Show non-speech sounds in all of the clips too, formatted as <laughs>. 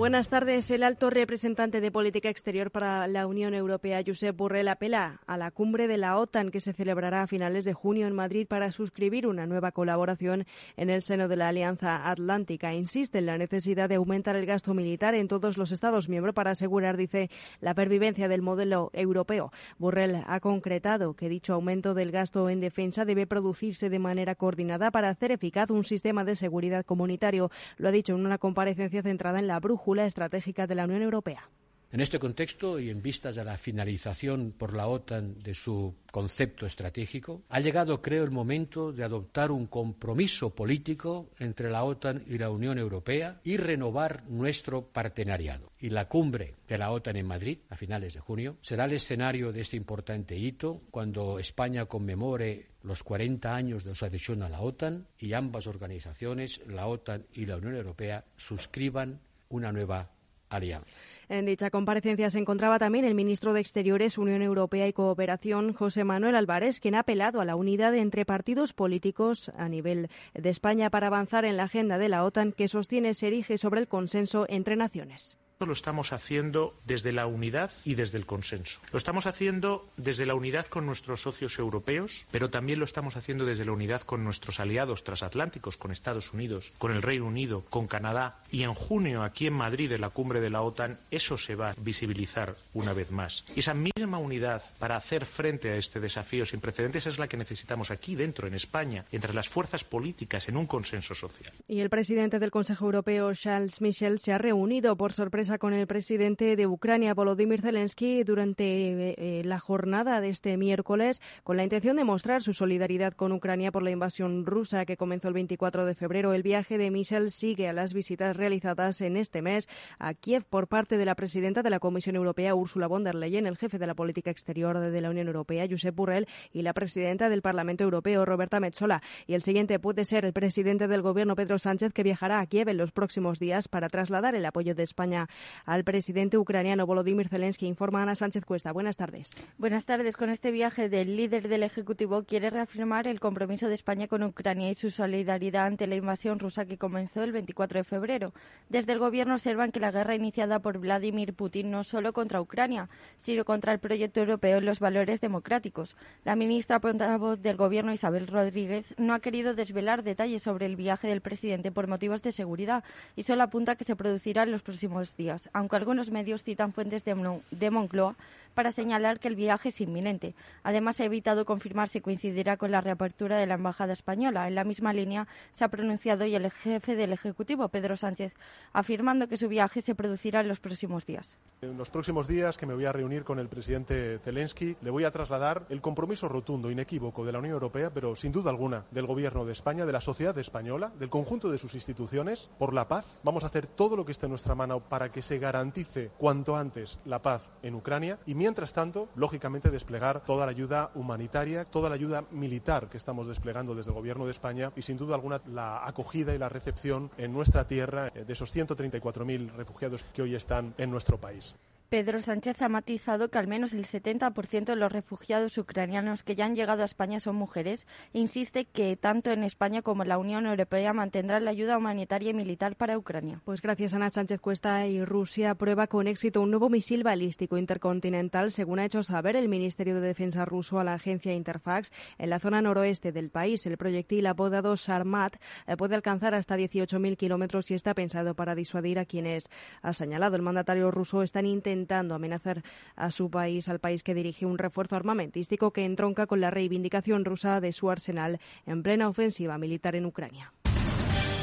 Buenas tardes. El alto representante de política exterior para la Unión Europea, Josep Borrell, apela a la cumbre de la OTAN que se celebrará a finales de junio en Madrid para suscribir una nueva colaboración en el seno de la Alianza Atlántica. Insiste en la necesidad de aumentar el gasto militar en todos los Estados miembros para asegurar, dice, la pervivencia del modelo europeo. Borrell ha concretado que dicho aumento del gasto en defensa debe producirse de manera coordinada para hacer eficaz un sistema de seguridad comunitario. Lo ha dicho en una comparecencia centrada en la brújula estratégica de la Unión Europea. En este contexto y en vistas a la finalización por la OTAN de su concepto estratégico, ha llegado, creo, el momento de adoptar un compromiso político entre la OTAN y la Unión Europea y renovar nuestro partenariado. Y la cumbre de la OTAN en Madrid, a finales de junio, será el escenario de este importante hito cuando España conmemore los 40 años de su adhesión a la OTAN y ambas organizaciones, la OTAN y la Unión Europea, suscriban una nueva alianza. En dicha comparecencia se encontraba también el ministro de Exteriores, Unión Europea y Cooperación, José Manuel Álvarez, quien ha apelado a la unidad entre partidos políticos a nivel de España para avanzar en la agenda de la OTAN que sostiene se erige sobre el consenso entre naciones lo estamos haciendo desde la unidad y desde el consenso. Lo estamos haciendo desde la unidad con nuestros socios europeos, pero también lo estamos haciendo desde la unidad con nuestros aliados transatlánticos, con Estados Unidos, con el Reino Unido, con Canadá. Y en junio, aquí en Madrid, en la cumbre de la OTAN, eso se va a visibilizar una vez más. Esa misma unidad para hacer frente a este desafío sin precedentes es la que necesitamos aquí dentro, en España, entre las fuerzas políticas, en un consenso social. Y el presidente del Consejo Europeo, Charles Michel, se ha reunido por sorpresa con el presidente de Ucrania, Volodymyr Zelensky, durante eh, eh, la jornada de este miércoles, con la intención de mostrar su solidaridad con Ucrania por la invasión rusa que comenzó el 24 de febrero. El viaje de Michel sigue a las visitas realizadas en este mes a Kiev por parte de la presidenta de la Comisión Europea, Ursula von der Leyen, el jefe de la política exterior de la Unión Europea, Josep Borrell, y la presidenta del Parlamento Europeo, Roberta Metsola. Y el siguiente puede ser el presidente del Gobierno, Pedro Sánchez, que viajará a Kiev en los próximos días para trasladar el apoyo de España al presidente ucraniano Volodymyr Zelensky. Informa Ana Sánchez Cuesta. Buenas tardes. Buenas tardes. Con este viaje del líder del Ejecutivo quiere reafirmar el compromiso de España con Ucrania y su solidaridad ante la invasión rusa que comenzó el 24 de febrero. Desde el Gobierno observan que la guerra iniciada por Vladimir Putin no solo contra Ucrania, sino contra el proyecto europeo y los valores democráticos. La ministra portavoz del Gobierno, Isabel Rodríguez, no ha querido desvelar detalles sobre el viaje del presidente por motivos de seguridad y solo apunta que se producirá en los próximos días, aunque algunos medios citan fuentes de, Moncloa para señalar que el viaje es inminente. Además, ha evitado confirmar si coincidirá con la reapertura de la Embajada Española. En la misma línea se ha pronunciado hoy el jefe del Ejecutivo, Pedro Sánchez, afirmando que su viaje se producirá en los próximos días. En los próximos días que me voy a reunir con el presidente Zelensky, le voy a trasladar el compromiso rotundo, inequívoco de la Unión Europea, pero sin duda alguna del Gobierno de España, de la sociedad española, del conjunto de sus instituciones, por la paz. Vamos a hacer todo lo que esté en nuestra mano para que se garantice cuanto antes la paz en Ucrania y mientras tanto, lógicamente, desplegar toda la ayuda humanitaria, toda la ayuda militar que estamos desplegando desde el Gobierno de España y sin duda alguna la acogida y la recepción en nuestra tierra eh, de esos 134.000 refugiados que hoy están en nuestro país. Pedro Sánchez ha matizado que al menos el 70% de los refugiados ucranianos que ya han llegado a España son mujeres e insiste que tanto en España como en la Unión Europea mantendrán la ayuda humanitaria y militar para Ucrania. Pues gracias Ana Sánchez Cuesta y Rusia prueba con éxito un nuevo misil balístico intercontinental, según ha hecho saber el Ministerio de Defensa ruso a la agencia Interfax. En la zona noroeste del país, el proyectil apodado Sarmat eh, puede alcanzar hasta 18.000 kilómetros y está pensado para disuadir a quienes ha señalado el mandatario ruso están intentando intentando amenazar a su país, al país que dirige un refuerzo armamentístico que entronca con la reivindicación rusa de su arsenal en plena ofensiva militar en Ucrania.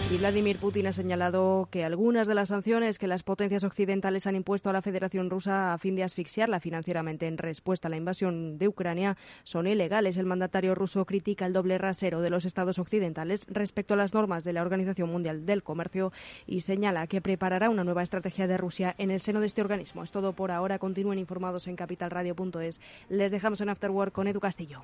Y Vladimir Putin ha señalado que algunas de las sanciones que las potencias occidentales han impuesto a la Federación Rusa a fin de asfixiarla financieramente en respuesta a la invasión de Ucrania son ilegales. El mandatario ruso critica el doble rasero de los estados occidentales respecto a las normas de la Organización Mundial del Comercio y señala que preparará una nueva estrategia de Rusia en el seno de este organismo. Es todo por ahora. Continúen informados en capitalradio.es. Les dejamos en Afterwork con Edu Castillo.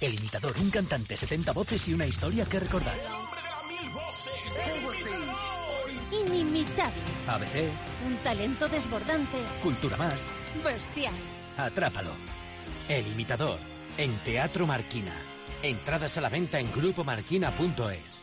El imitador, un cantante, 70 voces y una historia que recordar. Inimitable. ABC. Un talento desbordante. Cultura más. Bestial. Atrápalo. El imitador. En Teatro Marquina. Entradas a la venta en grupomarquina.es.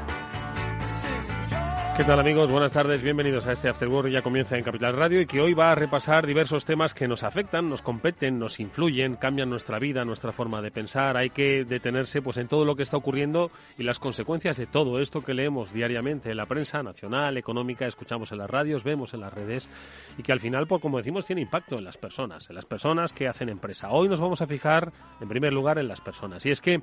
¿Qué tal amigos? Buenas tardes, bienvenidos a este After Work, ya comienza en Capital Radio y que hoy va a repasar diversos temas que nos afectan, nos competen, nos influyen, cambian nuestra vida, nuestra forma de pensar. Hay que detenerse pues en todo lo que está ocurriendo y las consecuencias de todo esto que leemos diariamente en la prensa nacional, económica, escuchamos en las radios, vemos en las redes y que al final, pues como decimos, tiene impacto en las personas, en las personas que hacen empresa. Hoy nos vamos a fijar en primer lugar en las personas y es que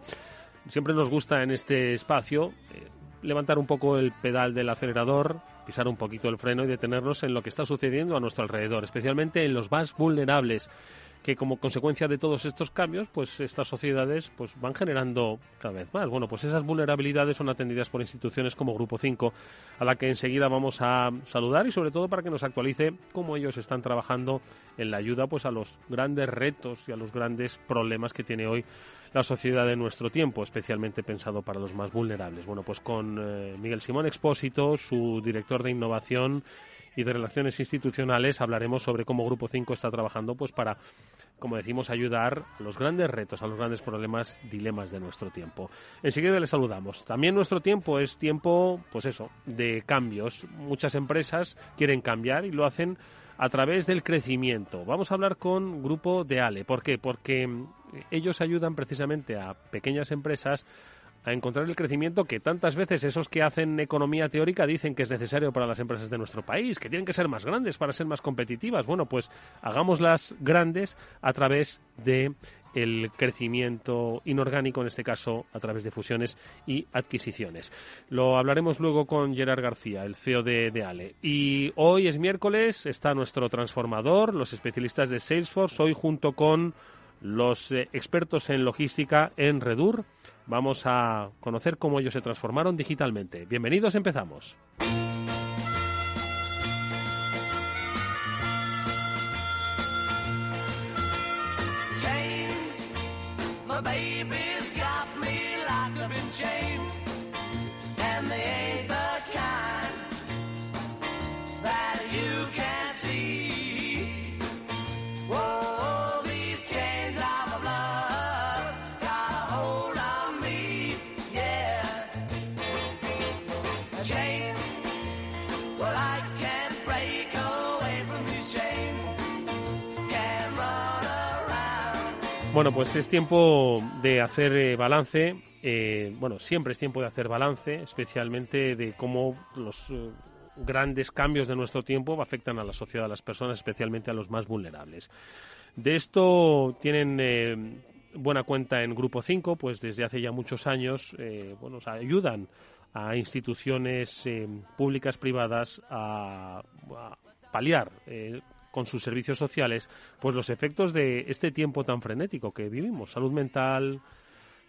siempre nos gusta en este espacio eh, levantar un poco el pedal del acelerador, pisar un poquito el freno y detenernos en lo que está sucediendo a nuestro alrededor, especialmente en los más vulnerables que como consecuencia de todos estos cambios, pues estas sociedades pues van generando cada vez más. Bueno, pues esas vulnerabilidades son atendidas por instituciones como Grupo 5, a la que enseguida vamos a saludar y sobre todo para que nos actualice cómo ellos están trabajando en la ayuda pues a los grandes retos y a los grandes problemas que tiene hoy la sociedad de nuestro tiempo, especialmente pensado para los más vulnerables. Bueno, pues con eh, Miguel Simón Expósito, su director de innovación y de relaciones institucionales, hablaremos sobre cómo Grupo 5 está trabajando pues para, como decimos, ayudar a los grandes retos, a los grandes problemas, dilemas de nuestro tiempo. Enseguida les saludamos. También nuestro tiempo es tiempo, pues eso, de cambios. Muchas empresas quieren cambiar y lo hacen a través del crecimiento. Vamos a hablar con Grupo de Ale. ¿Por qué? Porque mm, ellos ayudan precisamente a pequeñas empresas a encontrar el crecimiento que tantas veces esos que hacen economía teórica dicen que es necesario para las empresas de nuestro país, que tienen que ser más grandes para ser más competitivas. Bueno, pues hagámoslas grandes a través de el crecimiento inorgánico, en este caso a través de fusiones y adquisiciones. Lo hablaremos luego con Gerard García, el CEO de, de, Ale. Y hoy es miércoles, está nuestro transformador, los especialistas de Salesforce, hoy junto con los eh, expertos en logística en Redur. Vamos a conocer cómo ellos se transformaron digitalmente. Bienvenidos, empezamos. Bueno, pues es tiempo de hacer eh, balance. Eh, bueno, siempre es tiempo de hacer balance, especialmente de cómo los eh, grandes cambios de nuestro tiempo afectan a la sociedad, a las personas, especialmente a los más vulnerables. De esto tienen buena cuenta en Grupo 5, pues desde hace ya muchos años, bueno, ayudan a instituciones públicas, privadas, a, a paliar con sus servicios sociales, pues los efectos de este tiempo tan frenético que vivimos, salud mental,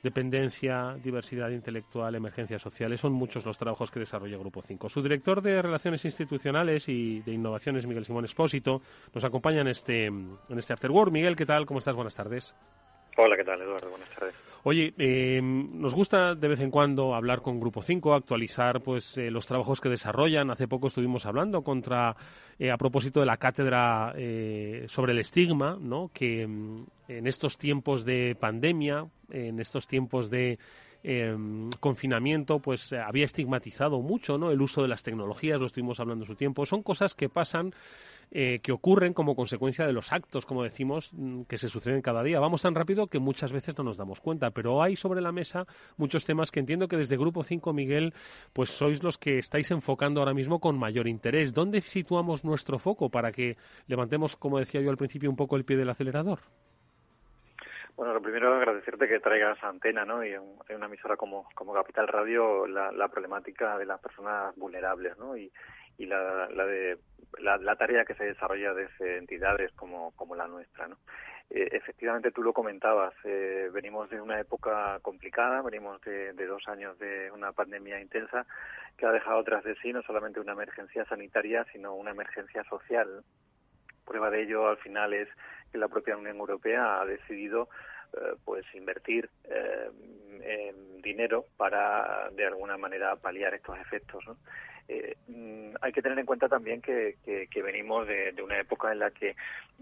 dependencia, diversidad intelectual, emergencias sociales, son muchos los trabajos que desarrolla Grupo 5. Su director de Relaciones Institucionales y de Innovaciones, Miguel Simón Espósito, nos acompaña en este, en este After Miguel, ¿qué tal? ¿Cómo estás? Buenas tardes. Hola, ¿qué tal, Eduardo? Buenas tardes. Oye, eh, nos gusta de vez en cuando hablar con Grupo 5, actualizar pues eh, los trabajos que desarrollan. Hace poco estuvimos hablando contra eh, a propósito de la cátedra sobre el estigma, ¿no? Que mm, en estos tiempos de pandemia, en estos tiempos de confinamiento, pues había estigmatizado mucho, ¿no? El uso de las tecnologías, lo estuvimos hablando su tiempo. Son cosas que pasan eh, que ocurren como consecuencia de los actos, como decimos, mm, que se suceden cada día. Vamos tan rápido que muchas veces no nos damos cuenta, pero hay sobre la mesa muchos temas que entiendo que desde Grupo 5, Miguel, pues sois los que estáis enfocando ahora mismo con mayor interés. ¿Dónde situamos nuestro foco para que levantemos, como decía yo al principio, un poco el pie del acelerador? Bueno, lo primero agradecerte que traigas antena, ¿no? Y en, una emisora como, como Capital Radio la, problemática de las personas vulnerables, ¿no? Y, la, la de la, tarea que se desarrolla desde entidades como, como la nuestra. ¿no? Eh, efectivamente, tú lo comentabas, eh, venimos de una época complicada, venimos de, dos años de una pandemia intensa que ha dejado tras de sí no solamente una emergencia sanitaria, sino una emergencia social. Prueba de ello, al final, es que la propia Unión Europea ha decidido eh, pues invertir dinero para de alguna manera paliar estos efectos. Eh, mm, hay que tener en cuenta también que, venimos de, una época en la que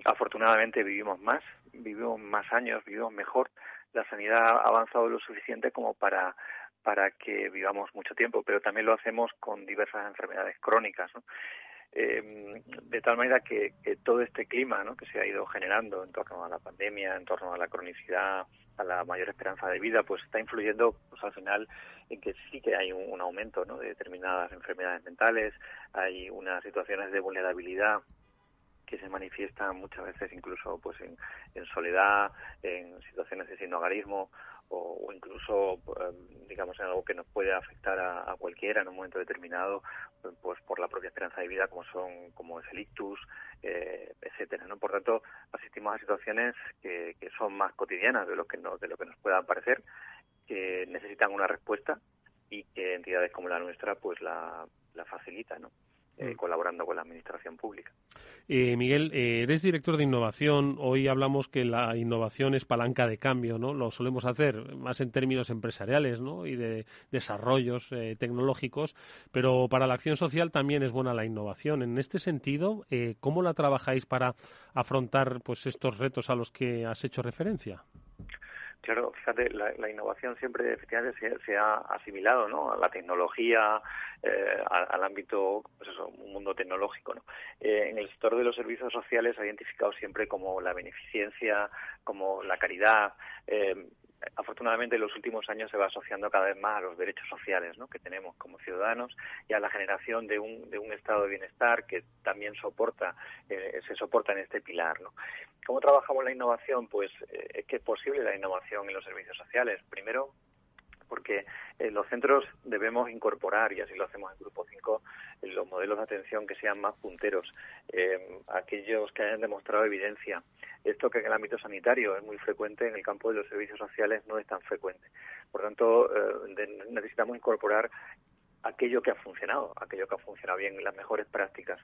afortunadamente vivimos más, vivimos más años, vivimos mejor. La sanidad ha avanzado lo suficiente como para para que vivamos mucho tiempo, pero también lo hacemos con diversas enfermedades crónicas. Eh, de tal manera que, todo este clima que se ha ido generando en torno a la pandemia, en torno a la cronicidad, a la mayor esperanza de vida, pues está influyendo pues al final en que sí que hay un, aumento de determinadas enfermedades mentales, hay unas situaciones de vulnerabilidad que se manifiestan muchas veces incluso pues en, en soledad, en situaciones de sinhogarismo o, incluso, em, digamos, en algo que nos puede afectar a, cualquiera en un momento determinado, pues por la propia esperanza de vida, como son, como es el ictus, eh, etcétera. ¿no? Por tanto, asistimos a situaciones que, son más cotidianas de lo que nos, de lo que nos pueda parecer, que necesitan una respuesta y que entidades como la nuestra, pues la, la facilitan, ¿no? Eh, mm. colaborando con la administración pública. Eh, Miguel, eh, eres director de innovación. Hoy hablamos que la innovación es palanca de cambio, ¿no? Lo solemos hacer más en términos empresariales, ¿no? Y de desarrollos tecnológicos, pero para la acción social también es buena la innovación. En este sentido, ¿cómo la trabajáis para afrontar pues estos retos a los que has hecho referencia? Claro, fíjate, la, innovación siempre efectivamente se, ha asimilado ¿no? a la tecnología, eh, al, ámbito, pues eso, un mundo tecnológico. ¿no? Eh, en el sector de los servicios sociales se ha identificado siempre como la beneficencia, como la caridad. Eh, afortunadamente en los últimos años se va asociando cada vez más a los derechos sociales ¿no? que tenemos como ciudadanos y a la generación de un, de un estado de bienestar que también soporta eh, se soporta en este pilar ¿no? ¿Cómo trabajamos la innovación? Pues eh, es que es posible la innovación en los servicios sociales primero porque en los centros debemos incorporar, y así lo hacemos en Grupo 5, los modelos de atención que sean más punteros, eh, aquellos que hayan demostrado evidencia, esto que en el ámbito sanitario es muy frecuente, en el campo de los servicios sociales no es tan frecuente. Por tanto, eh, necesitamos incorporar aquello que ha funcionado, aquello que ha funcionado bien, las mejores prácticas.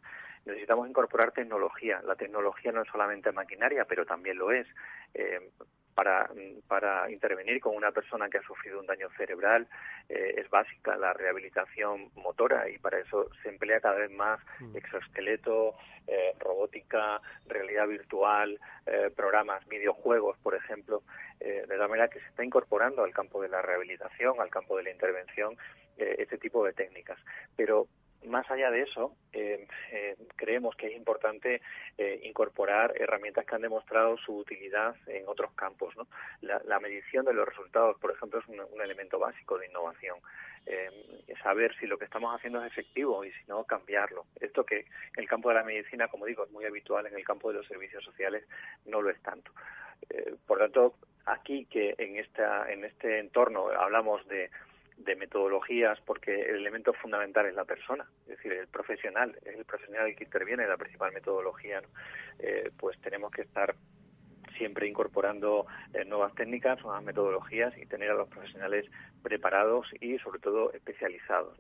Necesitamos incorporar tecnología. La tecnología no es solamente maquinaria, pero también lo es. Eh, para, para intervenir con una persona que ha sufrido un daño cerebral eh, es básica la rehabilitación motora y para eso se emplea cada vez más mm. exoesqueleto, eh, robótica, realidad virtual, eh, programas, videojuegos, por ejemplo, de la manera que se está incorporando al campo de la rehabilitación, al campo de la intervención, este tipo de técnicas. Pero más allá de eso, eh, eh, creemos que es importante eh, incorporar herramientas que han demostrado su utilidad en otros campos. ¿no? La, medición de los resultados, por ejemplo, es un, elemento básico de innovación. saber si lo que estamos haciendo es efectivo y si no, cambiarlo. Esto que en el campo de la medicina, como digo, es muy habitual, en el campo de los servicios sociales no lo es tanto. por tanto, aquí que en, esta, en este entorno hablamos de de metodologías porque el elemento fundamental es la persona, es decir, el profesional, es el profesional el que interviene en la principal metodología, eh, pues tenemos que estar siempre incorporando eh, nuevas técnicas, nuevas metodologías y tener a los profesionales preparados y sobre todo especializados.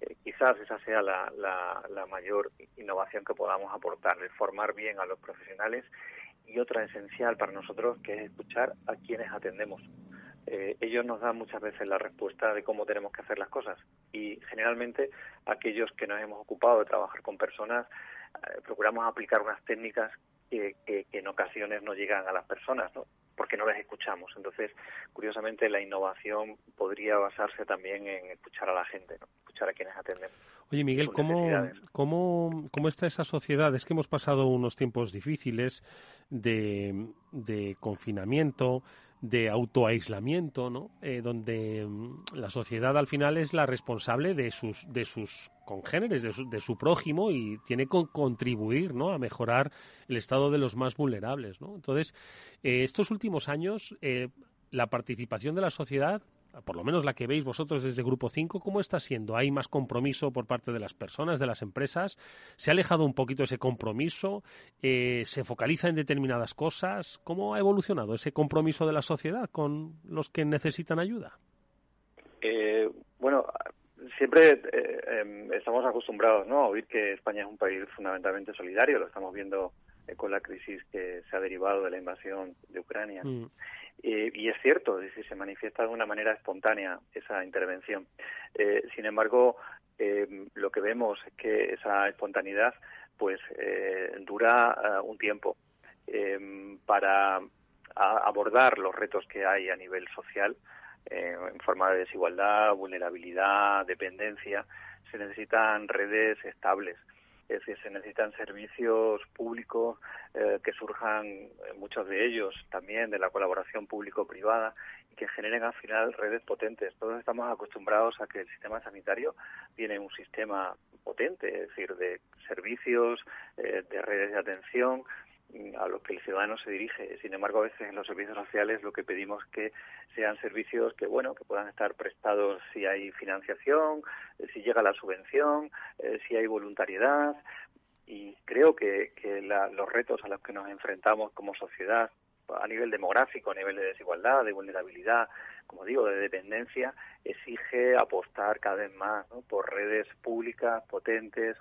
Eh, quizás esa sea la, la, la, mayor innovación que podamos aportar, el formar bien a los profesionales y otra esencial para nosotros que es escuchar a quienes atendemos. Eh, ellos nos dan muchas veces la respuesta de cómo tenemos que hacer las cosas y generalmente aquellos que nos hemos ocupado de trabajar con personas eh, procuramos aplicar unas técnicas que, en ocasiones no llegan a las personas, ¿no? porque no las escuchamos. Entonces, curiosamente, la innovación podría basarse también en escuchar a la gente, ¿no? escuchar a quienes atenden. Oye, Miguel, ¿cómo, ¿cómo, ¿cómo, está esa sociedad? Es que hemos pasado unos tiempos difíciles de, de confinamiento, de autoaislamiento, ¿no? Eh, donde mm, la sociedad al final es la responsable de sus, de sus congéneres, de su, de su prójimo y tiene que contribuir, ¿no? A mejorar el estado de los más vulnerables, ¿no? Entonces, eh, estos últimos años, eh, la participación de la sociedad por lo menos la que veis vosotros desde Grupo 5, ¿cómo está siendo? ¿Hay más compromiso por parte de las personas, de las empresas? ¿Se ha alejado un poquito ese compromiso? Eh, ¿Se focaliza en determinadas cosas? ¿Cómo ha evolucionado ese compromiso de la sociedad con los que necesitan ayuda? Eh, bueno, siempre eh, em, estamos acostumbrados ¿no? a oír que España es un país fundamentalmente solidario, lo estamos viendo con la crisis que se ha derivado de la invasión de Ucrania. Mm. Eh, y es cierto, es se manifiesta de una manera espontánea esa intervención. Eh, sin embargo, eh, lo que vemos es que esa espontaneidad pues dura un tiempo para abordar los retos que hay a nivel social en forma de desigualdad, vulnerabilidad, dependencia. Se necesitan redes estables es decir, se necesitan servicios públicos eh, que surjan, eh, muchos de ellos también, de la colaboración público-privada y que generen al final redes potentes. Todos estamos acostumbrados a que el sistema sanitario tiene un sistema potente, es decir, de servicios, eh, de redes de atención, a lo que el ciudadano se dirige. Sin embargo, a veces en los servicios sociales lo que pedimos que sean servicios que, bueno, que puedan estar prestados si hay financiación, eh, si llega la subvención, eh, si hay voluntariedad. Y creo que, que los retos a los que nos enfrentamos como sociedad, a nivel demográfico, a nivel de desigualdad, de vulnerabilidad, como digo, de dependencia, exige apostar cada vez más por redes públicas potentes,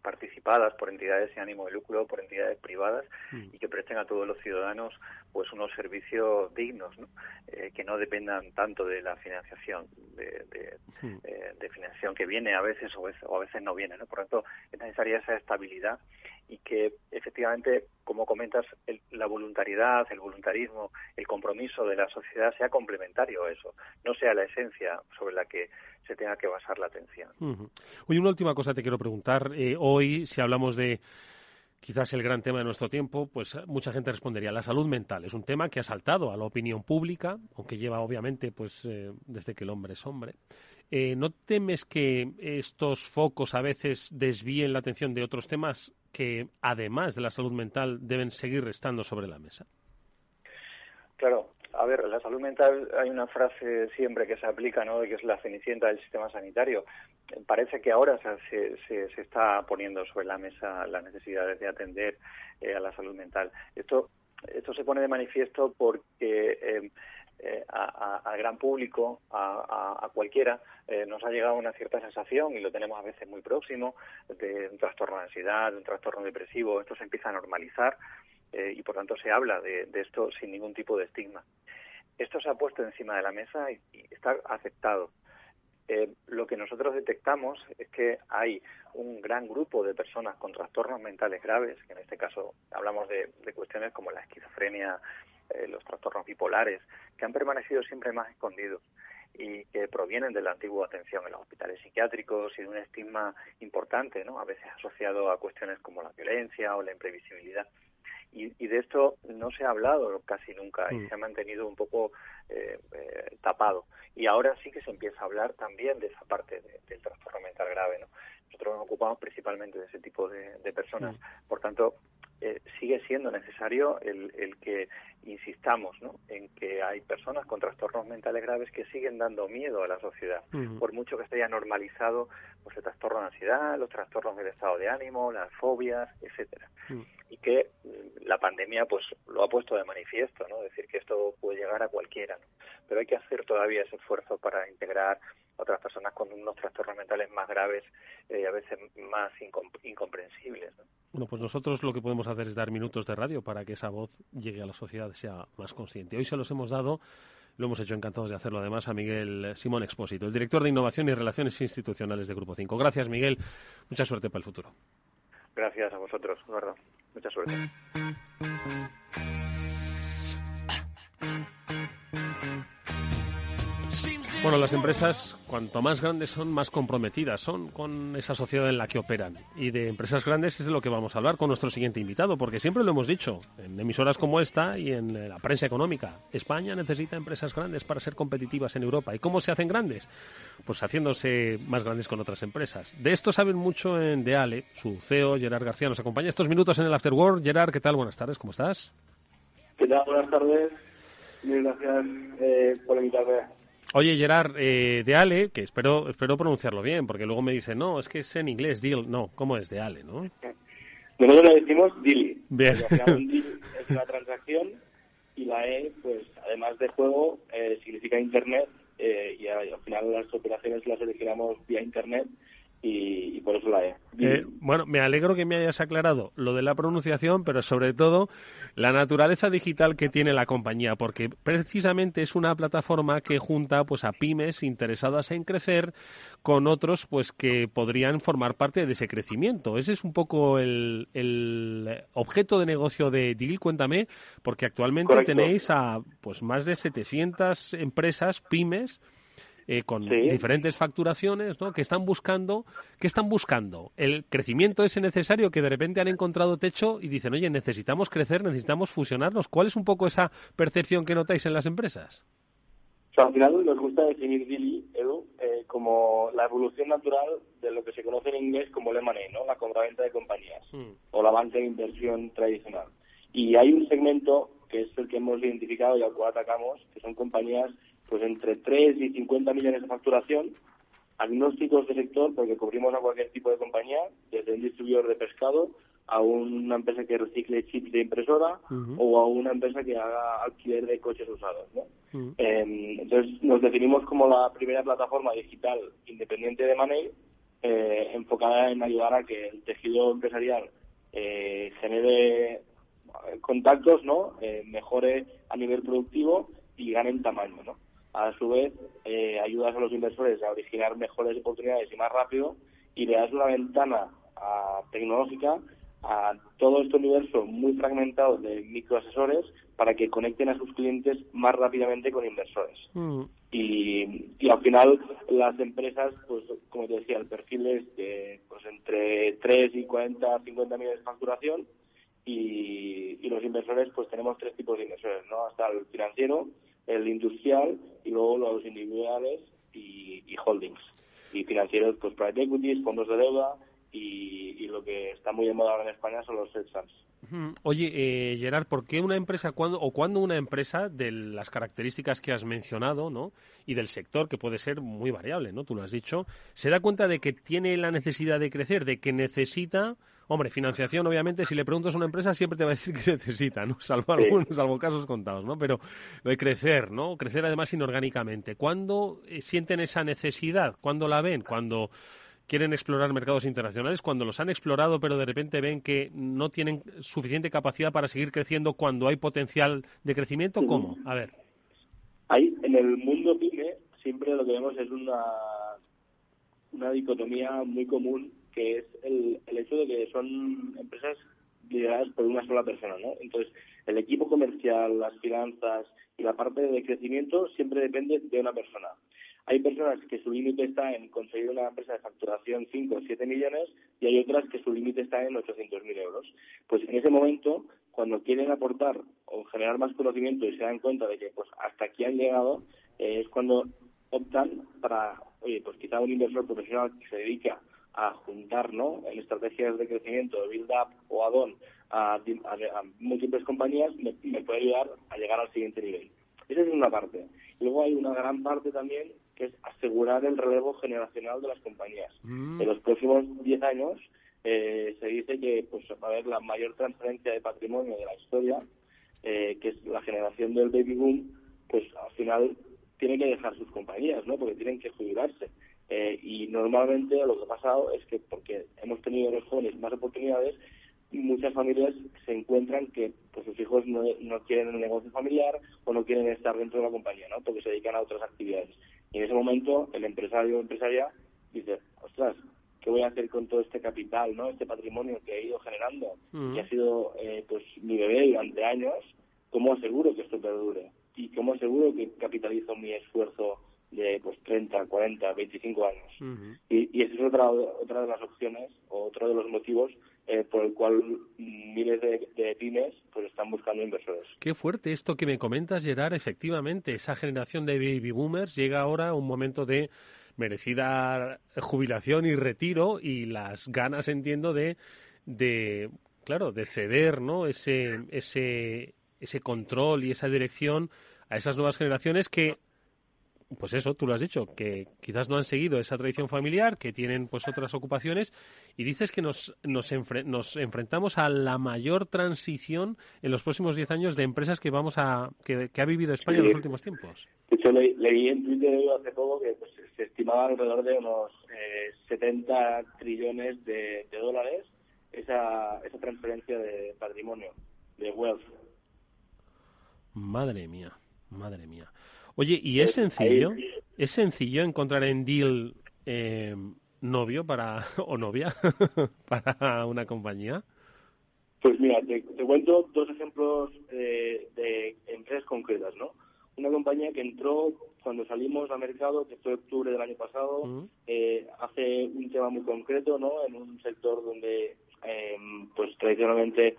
participadas por entidades sin ánimo de lucro, por entidades privadas mm. y que presten a todos los ciudadanos pues unos servicios dignos, ¿no? Eh, que no dependan tanto de la financiación, de, de, mm. eh, financiación que viene a veces o, a veces no viene, ¿no? Por lo tanto, es necesaria esa estabilidad y que efectivamente, como comentas, la voluntariedad, el voluntarismo, el compromiso de la sociedad sea complementario a eso, no sea la esencia sobre la que se tenga que basar la atención. Oye, una última cosa te quiero preguntar. Eh, hoy, si hablamos de quizás el gran tema de nuestro tiempo, pues mucha gente respondería la salud mental. Es un tema que ha saltado a la opinión pública, aunque lleva obviamente pues eh, desde que el hombre es hombre. Eh, ¿No temes que estos focos a veces desvíen la atención de otros temas que, además de la salud mental, deben seguir estando sobre la mesa? Claro, a ver, la salud mental hay una frase siempre que se aplica, ¿no? Que es la cenicienta del sistema sanitario. Parece que ahora se, se, está poniendo sobre la mesa la necesidad de atender eh, a la salud mental. Esto, esto se pone de manifiesto porque eh, eh, al gran público, a, cualquiera, nos ha llegado una cierta sensación, y lo tenemos a veces muy próximo, de un trastorno de ansiedad, de un trastorno depresivo. Esto se empieza a normalizar eh, y por tanto se habla de, esto sin ningún tipo de estigma. Esto se ha puesto encima de la mesa y, está aceptado. Eh, lo que nosotros detectamos es que hay un gran grupo de personas con trastornos mentales graves, que en este caso hablamos de, cuestiones como la esquizofrenia, eh, los trastornos bipolares, que han permanecido siempre más escondidos y que provienen de la antigua atención en los hospitales psiquiátricos y de un estigma importante, ¿no? a veces asociado a cuestiones como la violencia o la imprevisibilidad. Y, de esto no se ha hablado casi nunca y mm. se ha mantenido un poco eh, eh, tapado. Y ahora sí que se empieza a hablar también de esa parte del trastorno mental grave. ¿no? Nosotros nos ocupamos principalmente de ese tipo de, personas. Mm. Por tanto, eh, sigue siendo necesario el, el que insistamos ¿no? en que hay personas con trastornos mentales graves que siguen dando miedo a la sociedad, por mucho que esté ya normalizado pues, el trastorno de ansiedad, los trastornos del estado de ánimo, las fobias, etcétera. Mm. Y que mm, la pandemia pues lo ha puesto de manifiesto, ¿no? decir, que esto puede llegar a cualquiera, ¿no? Pero hay que hacer todavía ese esfuerzo para integrar otras personas con unos trastornos mentales más graves y eh, a veces más incomprensibles, ¿no? Bueno, pues nosotros lo que podemos hacer es dar minutos de radio para que esa voz llegue a la sociedad, sea más consciente. Hoy se los hemos dado, lo hemos hecho encantados de hacerlo además a Miguel Simón Expósito, el director de Innovación y Relaciones Institucionales de Grupo 5. Gracias, Miguel. Mucha suerte para el futuro. Gracias a vosotros, Eduardo. Mucha suerte. <laughs> Bueno, las empresas, cuanto más grandes son, más comprometidas son con esa sociedad en la que operan. Y de empresas grandes es de lo que vamos a hablar con nuestro siguiente invitado, porque siempre lo hemos dicho, en emisoras como esta y en la prensa económica. España necesita empresas grandes para ser competitivas en Europa. ¿Y cómo se hacen grandes? Pues haciéndose más grandes con otras empresas. De esto saben mucho en Deale. Su CEO, Gerard García, nos acompaña estos minutos en el After World. Gerard, ¿qué tal? Buenas tardes, ¿cómo estás? ¿Qué tal? Buenas tardes. Muchas gracias eh, por invitarme. Oye, Gerard, eh, de Ale, que espero, espero pronunciarlo bien, porque luego me dicen, no, es que es en inglés, deal. No, ¿cómo es de Ale, no? Nosotros le decimos deal. Bien. un deal es una transacción y la E, pues además de juego, eh, significa Internet eh, y al final las operaciones las originamos vía Internet y, por eso la E. Eh, bueno, me alegro que me hayas aclarado lo de la pronunciación, pero sobre todo la naturaleza digital que tiene la compañía, porque precisamente es una plataforma que junta pues a pymes interesadas en crecer con otros pues que podrían formar parte de ese crecimiento. Ese es un poco el, objeto de negocio de Deal, cuéntame, porque actualmente tenéis a pues más de 700 empresas pymes eh, con diferentes facturaciones, ¿no? Que están buscando, ¿qué están buscando? El crecimiento ese necesario que de repente han encontrado techo y dicen, oye, necesitamos crecer, necesitamos fusionarnos. ¿Cuál es un poco esa percepción que notáis en las empresas? al final nos gusta definir Dili, Edu, eh, como la evolución natural de lo que se conoce en inglés como el M&A, ¿no? La compraventa de compañías hmm. o la banca de inversión tradicional. Y hay un segmento que es el que hemos identificado y al cual atacamos, que son compañías pues entre 3 y 50 millones de facturación, agnósticos de sector porque cubrimos a cualquier tipo de compañía, desde un distribuidor de pescado a una empresa que recicle chips de impresora o a una empresa que haga alquiler de coches usados. Em, entonces nos definimos como la primera plataforma digital independiente de Money eh, enfocada en ayudar a que el tejido empresarial eh, genere eh, contactos, ¿no? mejore a nivel productivo y gane en tamaño. ¿no? A su vez eh, ayudas a los inversores a originar mejores oportunidades y más rápido y le das una ventana tecnológica a todo este universo muy fragmentado de microasesores para que conecten a sus clientes más rápidamente con inversores. Mm. Y, y, al final las empresas, pues como te decía, el perfil es de pues, entre 3 y 40, 50 millones de facturación y, y los inversores, pues tenemos tres tipos de inversores, ¿no? Hasta el financiero, el industrial y luego los individuales y, holdings. Y financieros, pues private equities, fondos de deuda y, lo que está muy de moda ahora en España son los hedge Oye, eh, Gerard, ¿por qué una empresa cuando, o cuando una empresa de las características que has mencionado, ¿no? Y del sector que puede ser muy variable, ¿no? Tú lo has dicho, se da cuenta de que tiene la necesidad de crecer, de que necesita Hombre, financiación, obviamente, si le preguntas a una empresa siempre te va a decir que <laughs> necesita, ¿no? Salvo algunos, salvo casos contados, ¿no? Pero de crecer, ¿no? Crecer además inorgánicamente. ¿Cuándo eh, sienten esa necesidad? ¿Cuándo la ven? Cuando quieren explorar mercados internacionales, cuando los han explorado, pero de repente ven que no tienen suficiente capacidad para seguir creciendo cuando hay potencial de crecimiento, ¿cómo? A ver. Hay, en el mundo PYME siempre lo que vemos es una, una dicotomía muy común que es el, el hecho de que son empresas lideradas por una sola persona, ¿no? Entonces, el equipo comercial, las finanzas y la parte de crecimiento siempre depende de una persona. Hay personas que su límite está en conseguir una empresa de facturación 5 o 7 millones y hay otras que su límite está en 800.000 euros. Pues en ese momento, cuando quieren aportar o generar más conocimiento y se dan cuenta de que pues hasta aquí han llegado, eh, es cuando optan para, oye, pues quizá un inversor profesional que se dedica a juntar ¿no? en estrategias de crecimiento, de build-up o add-on a, múltiples compañías, me, puede ayudar a llegar al siguiente nivel. Esa es una parte. Luego hay una gran parte también que es asegurar el relevo generacional de las compañías. Mm. En los próximos 10 años eh, se dice que pues, va a haber la mayor transferencia de patrimonio de la historia, eh, que es la generación del baby boom, pues al final tiene que dejar sus compañías, ¿no? Porque tienen que jubilarse. Eh, y normalmente lo que ha pasado es que porque hemos tenido los jóvenes más oportunidades, muchas familias se encuentran que pues sus hijos no, no quieren un negocio familiar o no quieren estar dentro de la compañía, ¿no? Porque se dedican a otras actividades. Y en ese momento el empresario o empresaria dice, ostras, ¿qué voy a hacer con todo este capital, ¿no? Este patrimonio que he ido generando, que ha sido eh, pues mi bebé durante años, ¿cómo aseguro que esto perdure? ¿Y cómo aseguro que capitalizo mi esfuerzo de pues 30, 40, 25 años. y, y esa es otra, otra de las opciones o otro de los motivos eh, por el cual miles de, pymes pues están buscando inversores. Qué fuerte esto que me comentas, Gerard. Efectivamente, esa generación de baby boomers llega ahora a un momento de merecida jubilación y retiro y las ganas, entiendo, de, de claro, de ceder, ¿no? Ese, ese, ese control y esa dirección a esas nuevas generaciones que pues eso, tú lo has dicho, que quizás no han seguido esa tradición familiar, que tienen pues otras ocupaciones, y dices que nos, nos, nos enfrentamos a la mayor transición en los próximos 10 años de empresas que vamos a que, ha vivido España en los últimos tiempos. De hecho, leí en Twitter hace poco que pues, se estimaba alrededor de unos 70 eh, trillones de, dólares esa, esa transferencia de patrimonio, de wealth. Madre mía, madre mía. Oye, ¿y es sencillo? ¿Es sencillo encontrar en Deal eh, novio para <laughs> o novia <laughs> para una compañía? Pues mira, te, cuento dos ejemplos de empresas concretas, ¿no? Una compañía que entró cuando salimos al mercado, que fue octubre del año pasado, eh, hace un tema muy concreto, ¿no? En un sector donde, em, pues tradicionalmente,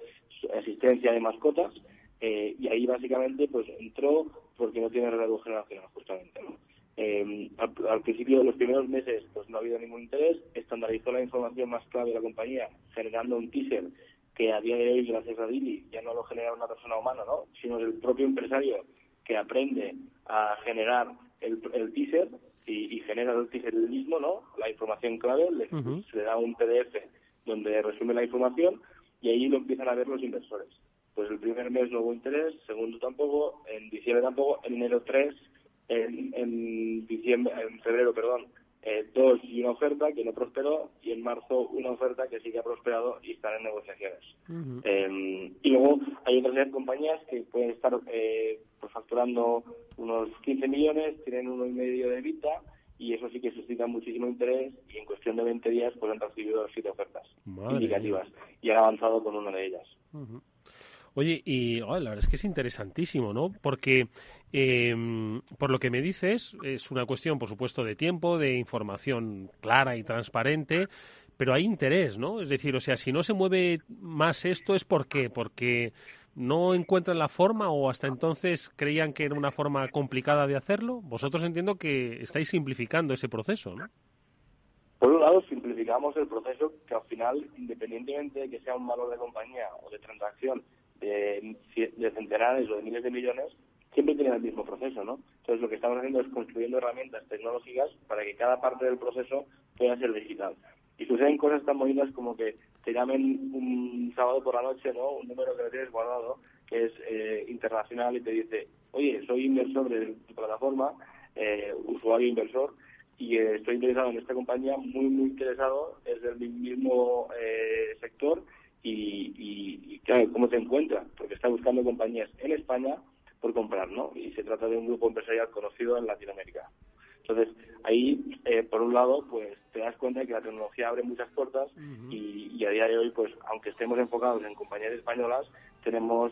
asistencia de mascotas, eh, y ahí básicamente, pues entró porque no tiene relevo generacional, justamente. Eh, al, principio de los primeros meses pues no ha habido ningún interés, estandarizó la información más clave de la compañía, generando un teaser que a día de hoy, gracias a Dili, ya no lo genera una persona humana, ¿no? sino el propio empresario que aprende a generar el, teaser y, genera el teaser mismo, ¿no? la información clave, le, se le da un PDF donde resume la información y ahí lo empiezan a ver los inversores pues el primer mes no hubo interés, segundo tampoco, en diciembre tampoco, en enero tres, en, en diciembre, en febrero, perdón, eh, dos y una oferta que no prosperó y en marzo una oferta que sí que ha prosperado y están en negociaciones. Em, y luego hay otras compañías que pueden estar eh, pues facturando unos 15 millones, tienen uno y medio de vida y eso sí que suscita muchísimo interés y en cuestión de 20 días pues han recibido siete ofertas indicativas y han avanzado con una de ellas. Oye, y la verdad es que es interesantísimo, ¿no? Porque em, por lo que me dices, es una cuestión, por supuesto, de tiempo, de información clara y transparente, pero hay interés, ¿no? Es decir, o sea, si no se mueve más esto, ¿es por qué? Porque no encuentran la forma o hasta entonces creían que era una forma complicada de hacerlo. Vosotros entiendo que estáis simplificando ese proceso, ¿no? Por un lado, simplificamos el proceso que al final, independientemente de que sea un valor de compañía o de transacción, de, centenares o de miles de millones, siempre tienen el mismo proceso, ¿no? Entonces lo que estamos haciendo es construyendo herramientas tecnológicas para que cada parte del proceso pueda ser digital. Y suceden cosas tan bonitas como que te llamen un sábado por la noche, ¿no? Un número que lo tienes guardado, que es eh, internacional y te dice, oye, soy inversor de tu plataforma, eh, usuario inversor, y estoy interesado en esta compañía, muy, muy interesado, es del mismo eh, sector y, claro, ¿cómo se encuentra? Porque está buscando compañías en España por comprar, ¿no? Y se trata de un grupo empresarial conocido en Latinoamérica. Entonces, ahí, eh, por un lado, pues te das cuenta de que la tecnología abre muchas puertas y, a día de hoy, pues aunque estemos enfocados en compañías españolas, tenemos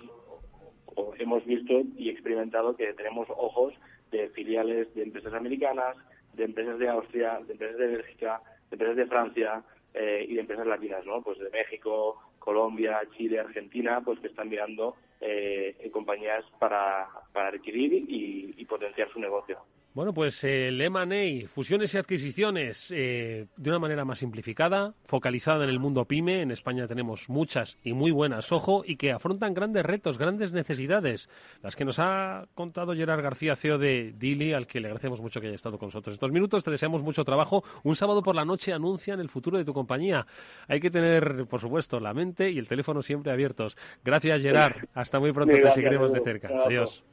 o hemos visto y experimentado que tenemos ojos de filiales de empresas americanas, de empresas de Austria, de empresas de Bélgica, de empresas de Francia eh, y de empresas latinas, ¿no? Pues de México, Colombia, Chile, Argentina, pues que están mirando eh, compañías para, para adquirir y potenciar su negocio. Bueno, pues el M&A, fusiones y adquisiciones, eh, de una manera más simplificada, focalizada en el mundo pyme. En España tenemos muchas y muy buenas, ojo, y que afrontan grandes retos, grandes necesidades, las que nos ha contado Gerard García, CEO de Dili, al que le agradecemos mucho que haya estado con nosotros estos minutos. Te deseamos mucho trabajo. Un sábado por la noche anuncian el futuro de tu compañía. Hay que tener, por supuesto, la mente y el teléfono siempre abiertos. Gracias, Gerard. Hasta muy pronto. te seguiremos de cerca. Adiós.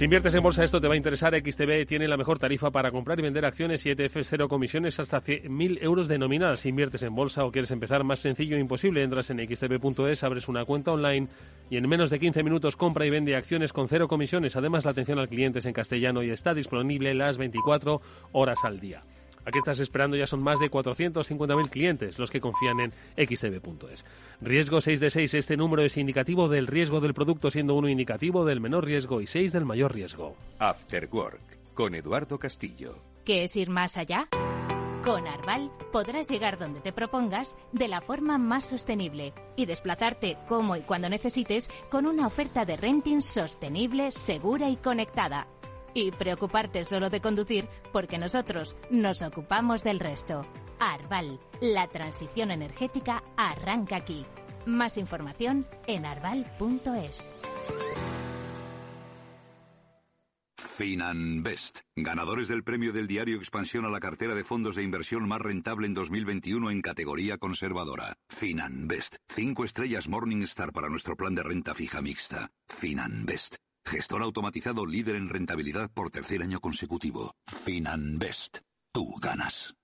Si inviertes en bolsa, esto te va a interesar. XTB tiene la mejor tarifa para comprar y vender acciones y ETFs cero comisiones hasta 100.000 euros de nominal. Si inviertes en bolsa o quieres empezar más sencillo e imposible, entras en xtb.es, abres una cuenta online y en menos de 15 minutos compra y vende acciones con cero comisiones. Además, la atención al cliente es en castellano y está disponible las 24 horas al día. ¿A qué estás esperando? Ya son más de 450.000 clientes los que confían en xtb.es. Riesgo 6 de 6. Este número es indicativo del riesgo del producto, siendo uno indicativo del menor riesgo y 6 del mayor riesgo. After Work, con Eduardo Castillo. ¿Qué es ir más allá? Con Arval podrás llegar donde te propongas de la forma más sostenible y desplazarte como y cuando necesites con una oferta de renting sostenible, segura y conectada y preocuparte solo de conducir porque nosotros nos ocupamos del resto. Arval, la transición energética arranca aquí. Más información en arval.es. Finanbest, ganadores del premio del diario Expansión a la cartera de fondos de inversión más rentable en 2021 en categoría conservadora. Finanbest, cinco estrellas Morningstar para nuestro plan de renta fija mixta. Finanbest, Gestor automatizado líder en rentabilidad por tercer año consecutivo. Finanbest. Tú ganas.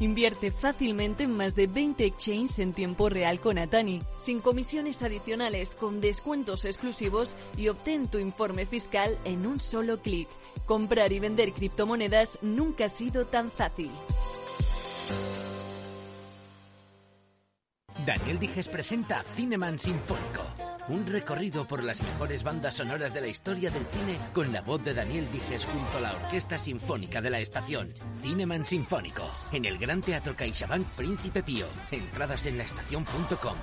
Invierte fácilmente en más de 20 exchanges en tiempo real con Atani, sin comisiones adicionales, con descuentos exclusivos y obtén tu informe fiscal en un solo clic. Comprar y vender criptomonedas nunca ha sido tan fácil. Daniel Dijes presenta Cineman Sinfónico un recorrido por las mejores bandas sonoras de la historia del cine con la voz de Daniel Dijes junto a la Orquesta Sinfónica de la Estación. Cineman Sinfónico. En el Gran Teatro CaixaBank Príncipe Pío. Entradas en laestacion.com.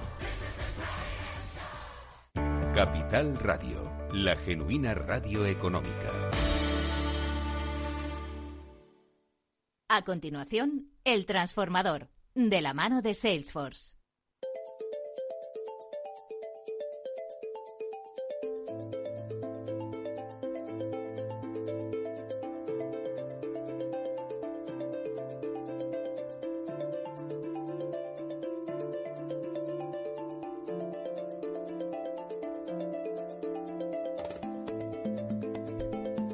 Capital Radio. La genuina radio económica. A continuación, El Transformador. De la mano de Salesforce.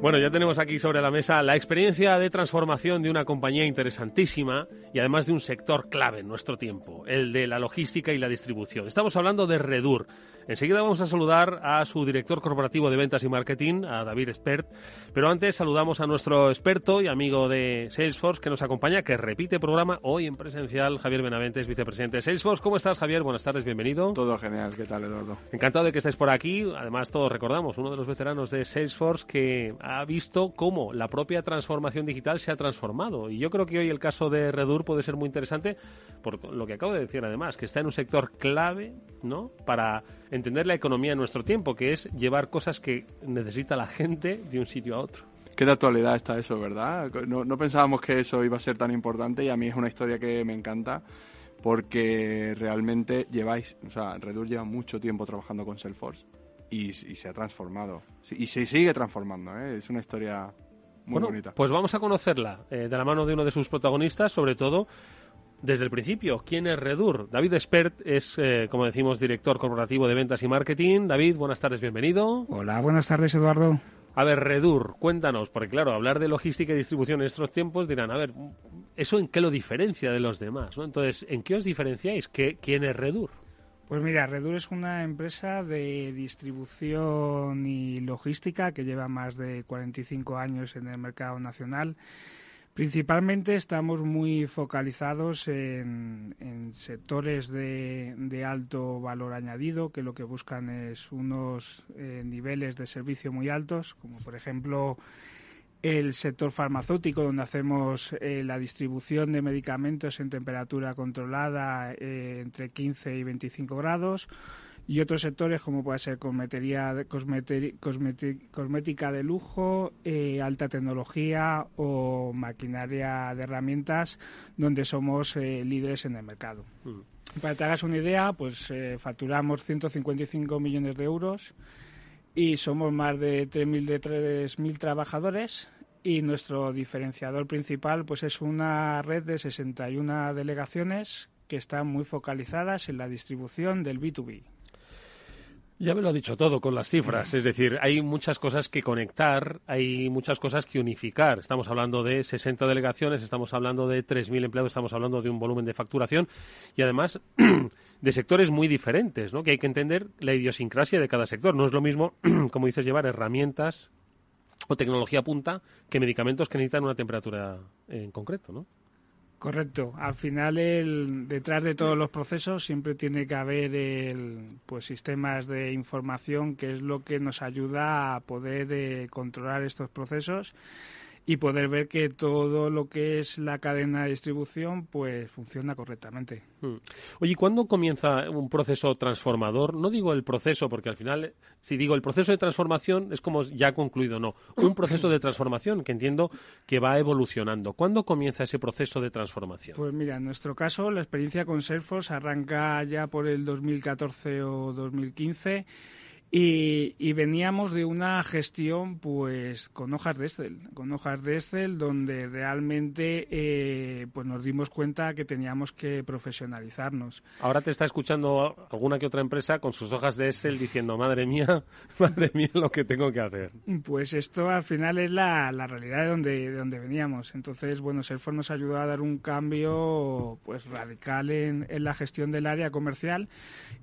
Bueno, ya tenemos aquí sobre la mesa la experiencia de transformación de una compañía interesantísima y además de un sector clave en nuestro tiempo, el de la logística y la distribución. Estamos hablando de Redur. Enseguida vamos a saludar a su director corporativo de ventas y marketing, a David Spert, pero antes saludamos a nuestro experto y amigo de Salesforce que nos acompaña, que repite programa hoy en presencial, Javier Benaventes, vicepresidente de Salesforce. ¿Cómo estás, Javier? Buenas tardes, bienvenido. Todo genial, ¿qué tal, Eduardo? Encantado de que estés por aquí. Además, todos recordamos, uno de los veteranos de Salesforce que ha visto cómo la propia transformación digital se ha transformado. Y yo creo que hoy el caso de Redur puede ser muy interesante por lo que acabo de decir además, que está en un sector clave, ¿no? Para entender la economía en nuestro tiempo, que es llevar cosas que necesita la gente de un sitio a otro. Qué de actualidad está eso, ¿verdad? No, no pensábamos que eso iba a ser tan importante y a mí es una historia que me encanta porque realmente lleváis, o sea, Redur lleva mucho tiempo trabajando con Salesforce y, se ha transformado. Y se sigue transformando, ¿eh? Es una historia muy bueno, bonita. Pues vamos a conocerla eh, de la mano de uno de sus protagonistas, sobre todo desde el principio. ¿Quién es Redur? David Spert es, eh, como decimos, director corporativo de ventas y marketing. David, buenas tardes, bienvenido. Hola, buenas tardes, Eduardo. A ver, Redur, cuéntanos, porque claro, hablar de logística y distribución en estos tiempos dirán, a ver, ¿eso en qué lo diferencia de los demás? ¿no? Entonces, ¿en qué os diferenciáis? ¿Qué, ¿Quién es Redur? Pues mira, Redur es una empresa de distribución y logística que lleva más de 45 años en el mercado nacional. Principalmente estamos muy focalizados en, sectores de, alto valor añadido, que lo que buscan es unos eh, niveles de servicio muy altos, como por ejemplo el sector farmacéutico, donde hacemos eh, la distribución de medicamentos en temperatura controlada eh, entre 15 y 25 grados y otros sectores como puede ser cosmética de lujo, eh, alta tecnología o maquinaria de herramientas donde somos líderes en el mercado. Mm. Para que te hagas una idea, pues facturamos 155 millones de euros y somos más de 3.000 de 3.000 trabajadores y nuestro diferenciador principal pues es una red de 61 delegaciones que están muy focalizadas en la distribución del B2B. Ya me lo ha dicho todo con las cifras. Es decir, hay muchas cosas que conectar, hay muchas cosas que unificar. Estamos hablando de 60 delegaciones, estamos hablando de 3.000 empleados, estamos hablando de un volumen de facturación y además <clears throat> de sectores muy diferentes, ¿no? Que hay que entender la idiosincrasia de cada sector. No es lo mismo, <clears throat> como dices, llevar herramientas o tecnología punta que medicamentos que necesitan una temperatura en concreto, ¿no? Correcto. Al final, el, detrás de todos los procesos siempre tiene que haber el, pues sistemas de información que es lo que nos ayuda a poder eh, controlar estos procesos y poder ver que todo lo que es la cadena de distribución pues funciona correctamente. Hmm. Oye, ¿cuándo comienza un proceso transformador? No digo el proceso, porque al final, si digo el proceso de transformación es como ya concluido, no. Un proceso de transformación que entiendo que va evolucionando. ¿Cuándo comienza ese proceso de transformación? Pues mira, en nuestro caso, la experiencia con Salesforce arranca ya por el 2014 o 2015 y, veníamos de una gestión pues con hojas de Excel, con hojas de Excel donde realmente eh, pues nos dimos cuenta que teníamos que profesionalizarnos. Ahora te está escuchando alguna que otra empresa con sus hojas de Excel diciendo madre mía, <laughs> madre mía lo que tengo que hacer. Pues esto al final es la, la realidad de donde, de donde veníamos. Entonces, bueno, Salesforce nos ayudó a dar un cambio pues radical en, en la gestión del área comercial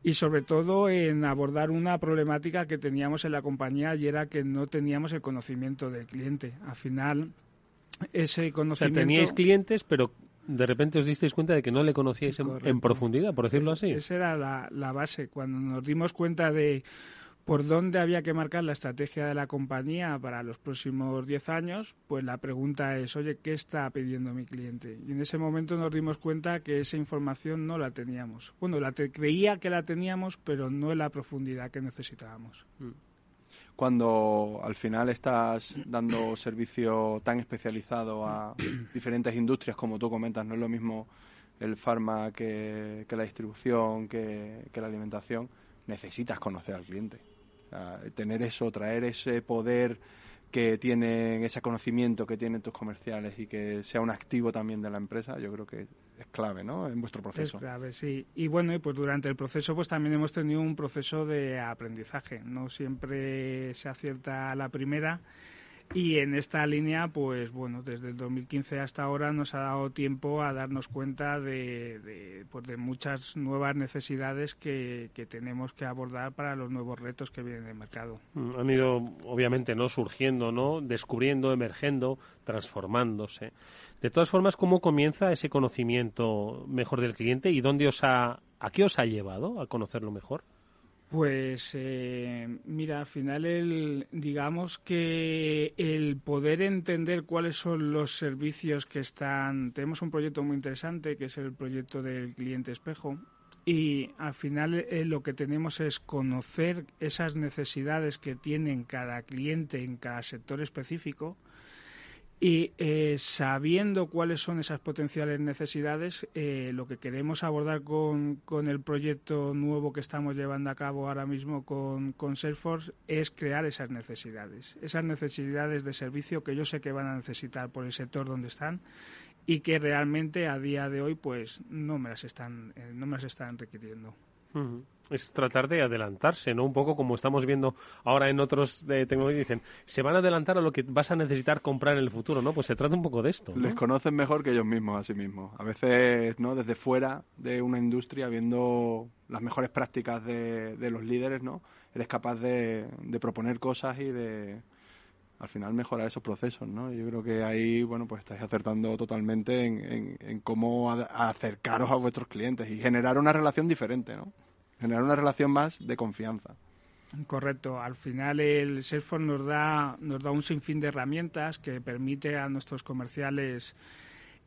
y sobre todo en abordar una problemática que teníamos en la compañía y era que no teníamos el conocimiento del cliente. Al final, ese conocimiento... O teníais clientes, pero de repente os disteis cuenta de que no le conocíais en, profundidad, por decirlo así. Esa era la, la base. Cuando nos dimos cuenta de por dónde había que marcar la estrategia de la compañía para los próximos 10 años, pues la pregunta es, oye, ¿qué está pidiendo mi cliente? Y en ese momento nos dimos cuenta que esa información no la teníamos. Bueno, la creía que la teníamos, pero no en la profundidad que necesitábamos. Mm. Cuando al final estás dando servicio tan especializado a <coughs> diferentes industrias, como tú comentas, no es lo mismo el farma que, la distribución, que la alimentación, necesitas conocer al cliente tener eso, traer ese poder que tienen, ese conocimiento que tienen tus comerciales y que sea un activo también de la empresa, yo creo que es clave, ¿no? En vuestro proceso. Es clave, sí. Y bueno, pues durante el proceso pues también hemos tenido un proceso de aprendizaje. No siempre se acierta a la primera y en esta línea, pues bueno, desde el 2015 hasta ahora nos ha dado tiempo a darnos cuenta de, de, pues, de muchas nuevas necesidades que, que, tenemos que abordar para los nuevos retos que vienen del mercado. Mm, han ido, obviamente, no surgiendo, no descubriendo, emergiendo, transformándose. De todas formas, ¿cómo comienza ese conocimiento mejor del cliente y dónde os ha, a qué os ha llevado a conocerlo mejor? Pues eh, mira, al final el, digamos que el poder entender cuáles son los servicios que están, tenemos un proyecto muy interesante que es el proyecto del cliente espejo y al final eh, lo que tenemos es conocer esas necesidades que tienen cada cliente en cada sector específico y eh, sabiendo cuáles son esas potenciales necesidades, eh, lo que queremos abordar con, con, el proyecto nuevo que estamos llevando a cabo ahora mismo con, con Salesforce es crear esas necesidades, esas necesidades de servicio que yo sé que van a necesitar por el sector donde están y que realmente a día de hoy pues no me las están, eh, no me las están requiriendo es tratar de adelantarse, ¿no? Un poco como estamos viendo ahora en otros de tecnología, dicen, se van a adelantar a lo que vas a necesitar comprar en el futuro, ¿no? Pues se trata un poco de esto. Les conocen mejor que ellos mismos a sí mismos. A veces, ¿no? Desde fuera de una industria, viendo las mejores prácticas de, los líderes, ¿no? Eres capaz de, proponer cosas y de al final mejorar esos procesos, ¿no? Yo creo que ahí, bueno, pues estáis acertando totalmente en, en cómo acercaros a vuestros clientes y generar una relación diferente, ¿no? Generar una relación más de confianza. Correcto. Al final el Salesforce nos da, nos da un sinfín de herramientas que permite a nuestros comerciales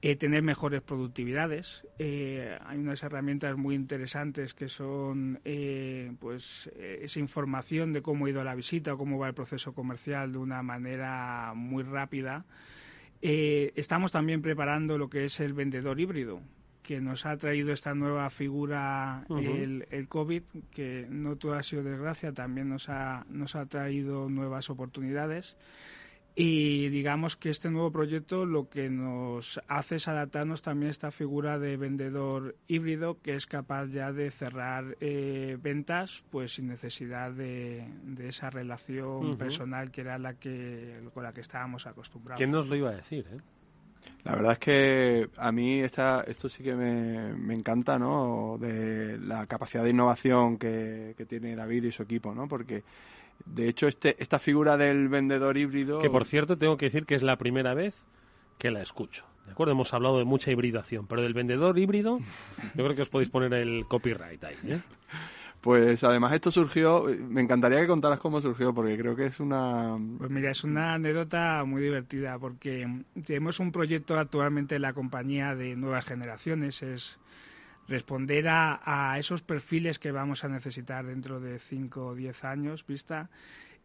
eh, tener mejores productividades. Eh, hay unas herramientas muy interesantes que son eh, pues esa información de cómo ha ido la visita o cómo va el proceso comercial de una manera muy rápida. estamos también preparando lo que es el vendedor híbrido, que nos ha traído esta nueva figura el, el, COVID, que no todo ha sido desgracia, también nos ha, nos ha traído nuevas oportunidades. Y digamos que este nuevo proyecto lo que nos hace es adaptarnos también a esta figura de vendedor híbrido que es capaz ya de cerrar eh, ventas pues sin necesidad de, esa relación personal que era la que con la que estábamos acostumbrados. ¿Quién nos lo iba a decir? Eh? La verdad es que a mí esta, esto sí que me, me encanta, ¿no? De la capacidad de innovación que, que tiene David y su equipo, ¿no? Porque de hecho, este, esta figura del vendedor híbrido... Que por cierto, tengo que decir que es la primera vez que la escucho. ¿De acuerdo? Hemos hablado de mucha hibridación, pero del vendedor híbrido, yo creo que os podéis poner el copyright ahí. ¿eh? Pues además esto surgió, me encantaría que contaras cómo surgió, porque creo que es una... Pues mira, es una anécdota muy divertida, porque tenemos un proyecto actualmente en la compañía de nuevas generaciones, es responder a, esos perfiles que vamos a necesitar dentro de 5 o 10 años, vista.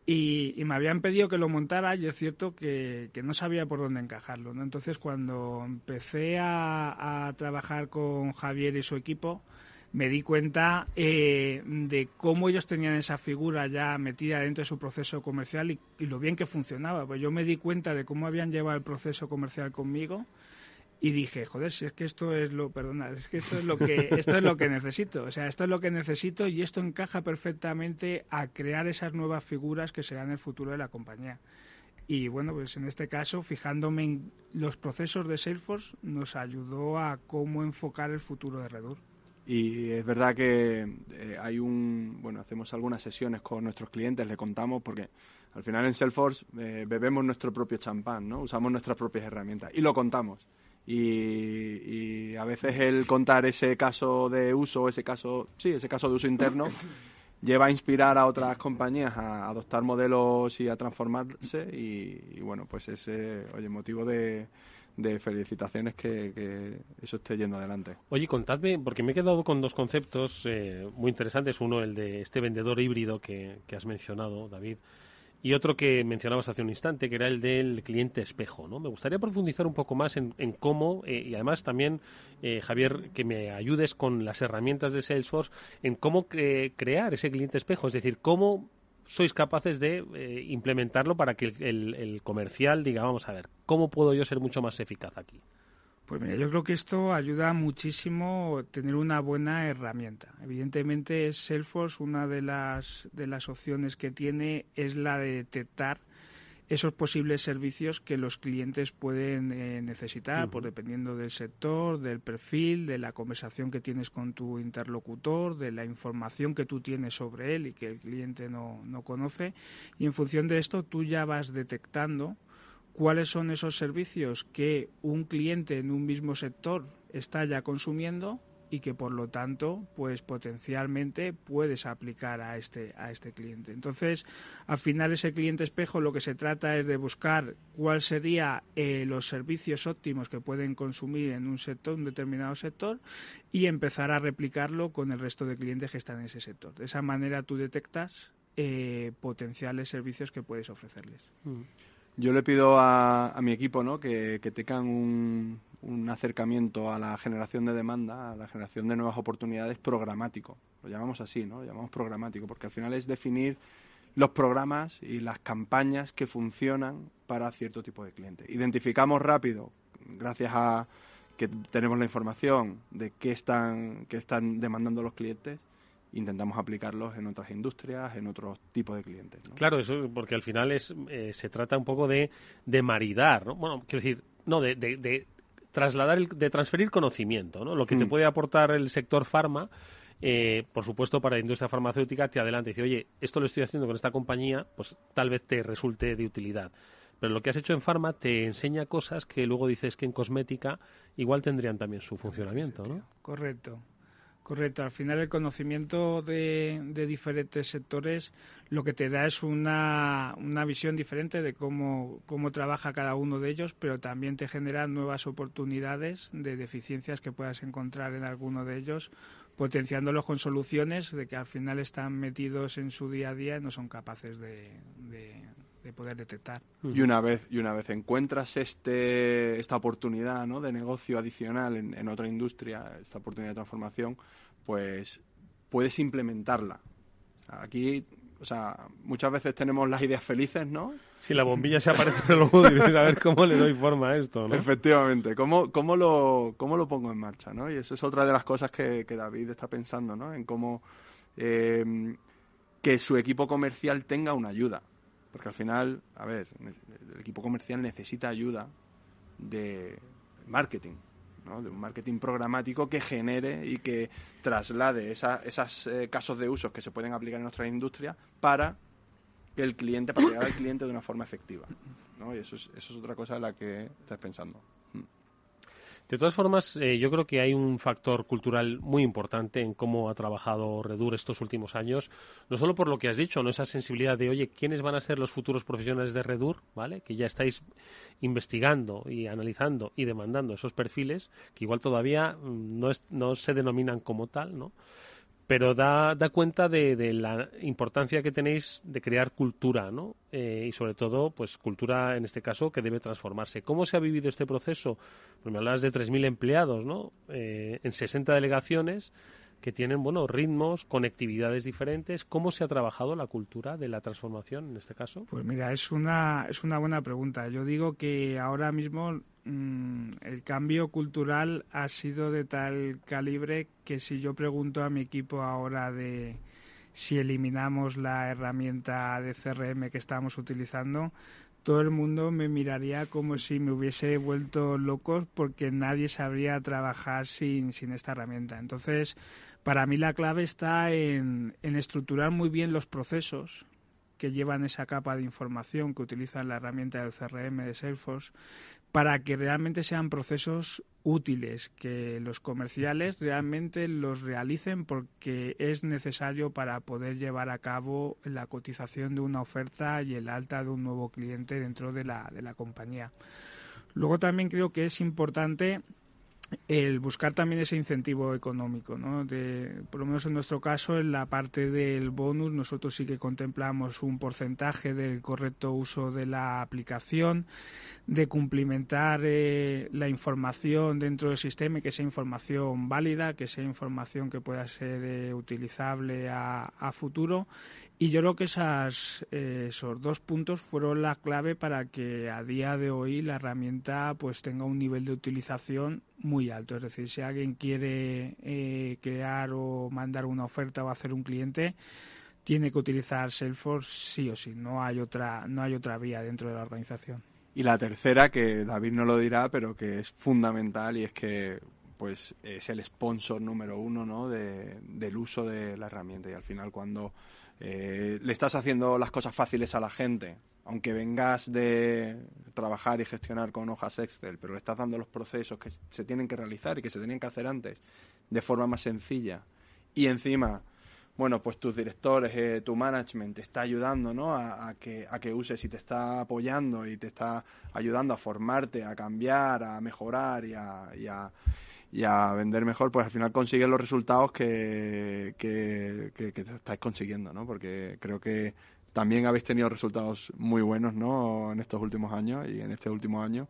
Y, me habían pedido que lo montara y es cierto que, no sabía por dónde encajarlo. ¿no? Entonces, cuando empecé a, trabajar con Javier y su equipo, me di cuenta eh, de cómo ellos tenían esa figura ya metida dentro de su proceso comercial y, y, lo bien que funcionaba. Pues yo me di cuenta de cómo habían llevado el proceso comercial conmigo y dije, joder, si es que esto es lo, perdona, es que esto es lo que <laughs> esto es lo que necesito, o sea, esto es lo que necesito y esto encaja perfectamente a crear esas nuevas figuras que serán el futuro de la compañía. Y bueno, pues en este caso, fijándome en los procesos de Salesforce, nos ayudó a cómo enfocar el futuro de Redur. Y es verdad que eh, hay un, bueno, hacemos algunas sesiones con nuestros clientes, le contamos, porque al final en Salesforce eh, bebemos nuestro propio champán, ¿no? Usamos nuestras propias herramientas y lo contamos y, a veces el contar ese caso de uso, ese caso, sí, ese caso de uso interno, <laughs> lleva a inspirar a otras compañías a adoptar modelos y a transformarse y, bueno, pues ese, oye, motivo de, felicitaciones que, eso esté yendo adelante. Oye, contadme, porque me he quedado con dos conceptos eh, muy interesantes. Uno, el de este vendedor híbrido que, que has mencionado, David y otro que mencionabas hace un instante, que era el del cliente espejo. ¿no? Me gustaría profundizar un poco más en, cómo, eh, y además también, eh, Javier, que me ayudes con las herramientas de Salesforce, en cómo crear ese cliente espejo, es decir, cómo sois capaces de eh, implementarlo para que el, el comercial diga, vamos a ver, ¿cómo puedo yo ser mucho más eficaz aquí? Pues mira, yo creo que esto ayuda muchísimo tener una buena herramienta. Evidentemente, Salesforce, una de las, de las opciones que tiene es la de detectar esos posibles servicios que los clientes pueden eh, necesitar, por dependiendo del sector, del perfil, de la conversación que tienes con tu interlocutor, de la información que tú tienes sobre él y que el cliente no, no conoce. Y en función de esto, tú ya vas detectando cuáles son esos servicios que un cliente en un mismo sector está ya consumiendo y que por lo tanto pues potencialmente puedes aplicar a este a este cliente entonces al final ese cliente espejo lo que se trata es de buscar cuál sería eh, los servicios óptimos que pueden consumir en un sector un determinado sector y empezar a replicarlo con el resto de clientes que están en ese sector de esa manera tú detectas eh, potenciales servicios que puedes ofrecerles. Yo le pido a, mi equipo ¿no? que, tengan un, acercamiento a la generación de demanda, a la generación de nuevas oportunidades programático. Lo llamamos así, ¿no? Lo llamamos programático, porque al final es definir los programas y las campañas que funcionan para cierto tipo de cliente. Identificamos rápido, gracias a que tenemos la información de qué están, qué están demandando los clientes, intentamos aplicarlos en otras industrias, en otros tipos de clientes. Claro, eso porque al final es eh, se trata un poco de, de maridar, ¿no? Bueno, quiero decir, no, de, de, trasladar, de transferir conocimiento, ¿no? Lo que te mm. puede aportar el sector farma, eh, por supuesto, para la industria farmacéutica, te adelanta y dice, oye, esto lo estoy haciendo con esta compañía, pues tal vez te resulte de utilidad. Pero lo que has hecho en farma te enseña cosas que luego dices que en cosmética igual tendrían también su funcionamiento, ¿no? Correcto. Correcto, al final el conocimiento de, diferentes sectores lo que te da es una, una visión diferente de cómo, cómo, trabaja cada uno de ellos, pero también te genera nuevas oportunidades de deficiencias que puedas encontrar en alguno de ellos, potenciándolos con soluciones de que al final están metidos en su día a día y no son capaces de, poder detectar. Y una vez y una vez encuentras este esta oportunidad ¿no? de negocio adicional en, en otra industria, esta oportunidad de transformación, pues puedes implementarla. Aquí, o sea, muchas veces tenemos las ideas felices, ¿no? Si la bombilla se aparece <laughs> en el logo, dices, a ver cómo le doy forma a esto, ¿no? Efectivamente, ¿cómo, cómo, lo, cómo lo pongo en marcha, ¿no? Y eso es otra de las cosas que, que David está pensando, ¿no? En cómo eh, que su equipo comercial tenga una ayuda. Porque al final, a ver, el equipo comercial necesita ayuda de marketing, ¿no? de un marketing programático que genere y que traslade esos eh, casos de usos que se pueden aplicar en nuestra industria para que el cliente, para llegar al cliente de una forma efectiva. ¿no? Y eso es, eso es otra cosa en la que estás pensando. De todas formas, eh, yo creo que hay un factor cultural muy importante en cómo ha trabajado Redur estos últimos años, no solo por lo que has dicho, no esa sensibilidad de, oye, ¿quiénes van a ser los futuros profesionales de Redur? ¿Vale? Que ya estáis investigando y analizando y demandando esos perfiles, que igual todavía mm, no, no se denominan como tal, ¿no? Pero da, da cuenta de, la importancia que tenéis de crear cultura, ¿no? Eh, y sobre todo, pues cultura, en este caso, que debe transformarse. ¿Cómo se ha vivido este proceso? Pues me hablabas de 3.000 empleados, ¿no? Eh, en 60 delegaciones que tienen, bueno, ritmos, conectividades diferentes. ¿Cómo se ha trabajado la cultura de la transformación en este caso? Pues mira, es una, es una buena pregunta. Yo digo que ahora mismo Mm, el cambio cultural ha sido de tal calibre que si yo pregunto a mi equipo ahora de si eliminamos la herramienta de CRM que estamos utilizando, todo el mundo me miraría como si me hubiese vuelto loco porque nadie sabría trabajar sin, sin esta herramienta. Entonces, para mí la clave está en, en estructurar muy bien los procesos que llevan esa capa de información que utilizan la herramienta del CRM de Salesforce, para que realmente sean procesos útiles, que los comerciales realmente los realicen porque es necesario para poder llevar a cabo la cotización de una oferta y el alta de un nuevo cliente dentro de la, de la compañía. Luego también creo que es importante el buscar también ese incentivo económico, ¿no? De, por lo menos en nuestro caso, en la parte del bonus, nosotros sí que contemplamos un porcentaje del correcto uso de la aplicación, de cumplimentar eh, la información dentro del sistema y que sea información válida, que sea información que pueda ser eh, utilizable a, a futuro y yo creo que esas, eh, esos dos puntos fueron la clave para que a día de hoy la herramienta pues tenga un nivel de utilización muy alto. Es decir, si alguien quiere eh, crear o mandar una oferta o hacer un cliente, tiene que utilizar Salesforce sí o sí. No hay otra, no hay otra vía dentro de la organización. Y la tercera, que David no lo dirá, pero que es fundamental y es que pues es el sponsor número uno ¿no? de, del uso de la herramienta. Y al final cuando eh, le estás haciendo las cosas fáciles a la gente, aunque vengas de trabajar y gestionar con hojas Excel, pero le estás dando los procesos que se tienen que realizar y que se tenían que hacer antes de forma más sencilla. Y encima, bueno, pues tus directores, eh, tu management te está ayudando ¿no? a, que, a que uses y te está apoyando y te está ayudando a formarte, a cambiar, a mejorar y a y a vender mejor, pues al final consigues los resultados que, que, que, estáis consiguiendo, ¿no? Porque creo que también habéis tenido resultados muy buenos, ¿no? En estos últimos años y en este último año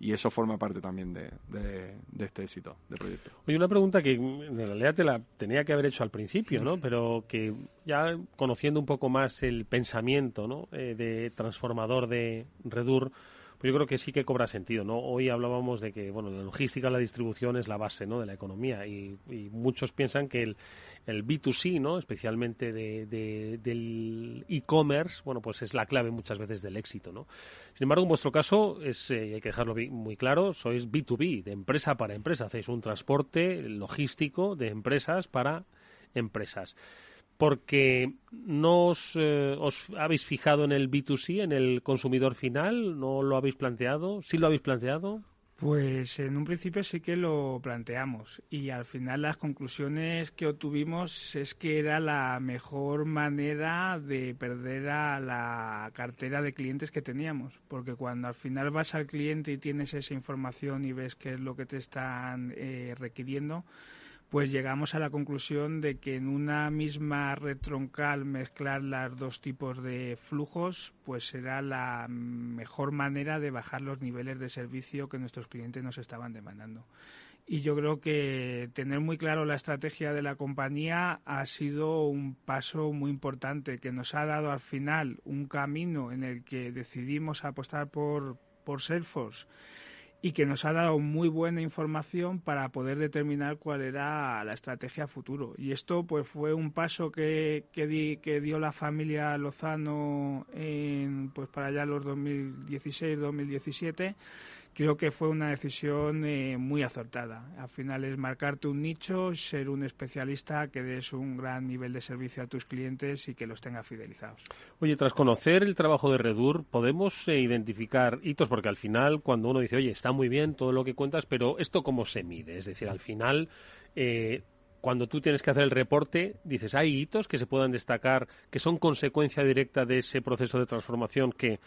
y eso forma parte también de, de, este éxito de proyecto. Oye, una pregunta que en realidad te la tenía que haber hecho al principio, ¿no? Pero que ya conociendo un poco más el pensamiento, ¿no? Eh, de transformador de Redur, pues yo creo que sí que cobra sentido, ¿no? Hoy hablábamos de que, bueno, la logística, la distribución es la base, ¿no? De la economía y, muchos piensan que el, el, B2C, ¿no? Especialmente de, del e-commerce, bueno, pues es la clave muchas veces del éxito, ¿no? Sin embargo, en vuestro caso, es, eh, hay que dejarlo muy claro, sois B2B, de empresa para empresa, hacéis un transporte logístico de empresas para empresas porque no eh, os, habéis fijado en el B2C, en el consumidor final, no lo habéis planteado, sí lo habéis planteado. Pues en un principio sí que lo planteamos y al final las conclusiones que obtuvimos es que era la mejor manera de perder a la cartera de clientes que teníamos, porque cuando al final vas al cliente y tienes esa información y ves qué es lo que te están eh, requiriendo, pues llegamos a la conclusión de que en una misma red troncal mezclar los dos tipos de flujos pues será la mejor manera de bajar los niveles de servicio que nuestros clientes nos estaban demandando. y yo creo que tener muy claro la estrategia de la compañía ha sido un paso muy importante que nos ha dado al final un camino en el que decidimos apostar por, por Salesforce y que nos ha dado muy buena información para poder determinar cuál era la estrategia futuro. Y esto pues fue un paso que, que, que dio la familia Lozano en, pues para allá los 2016-2017 creo que fue una decisión eh, muy acertada. Al final es marcarte un nicho, ser un especialista que des un gran nivel de servicio a tus clientes y que los tenga fidelizados. Oye, tras conocer el trabajo de Redur, podemos eh, identificar hitos, porque al final cuando uno dice, oye, está muy bien todo lo que cuentas, pero ¿esto cómo se mide? Es decir, al final... Eh, cuando tú tienes que hacer el reporte, dices, hay hitos que se puedan destacar que son consecuencia directa de ese proceso de transformación que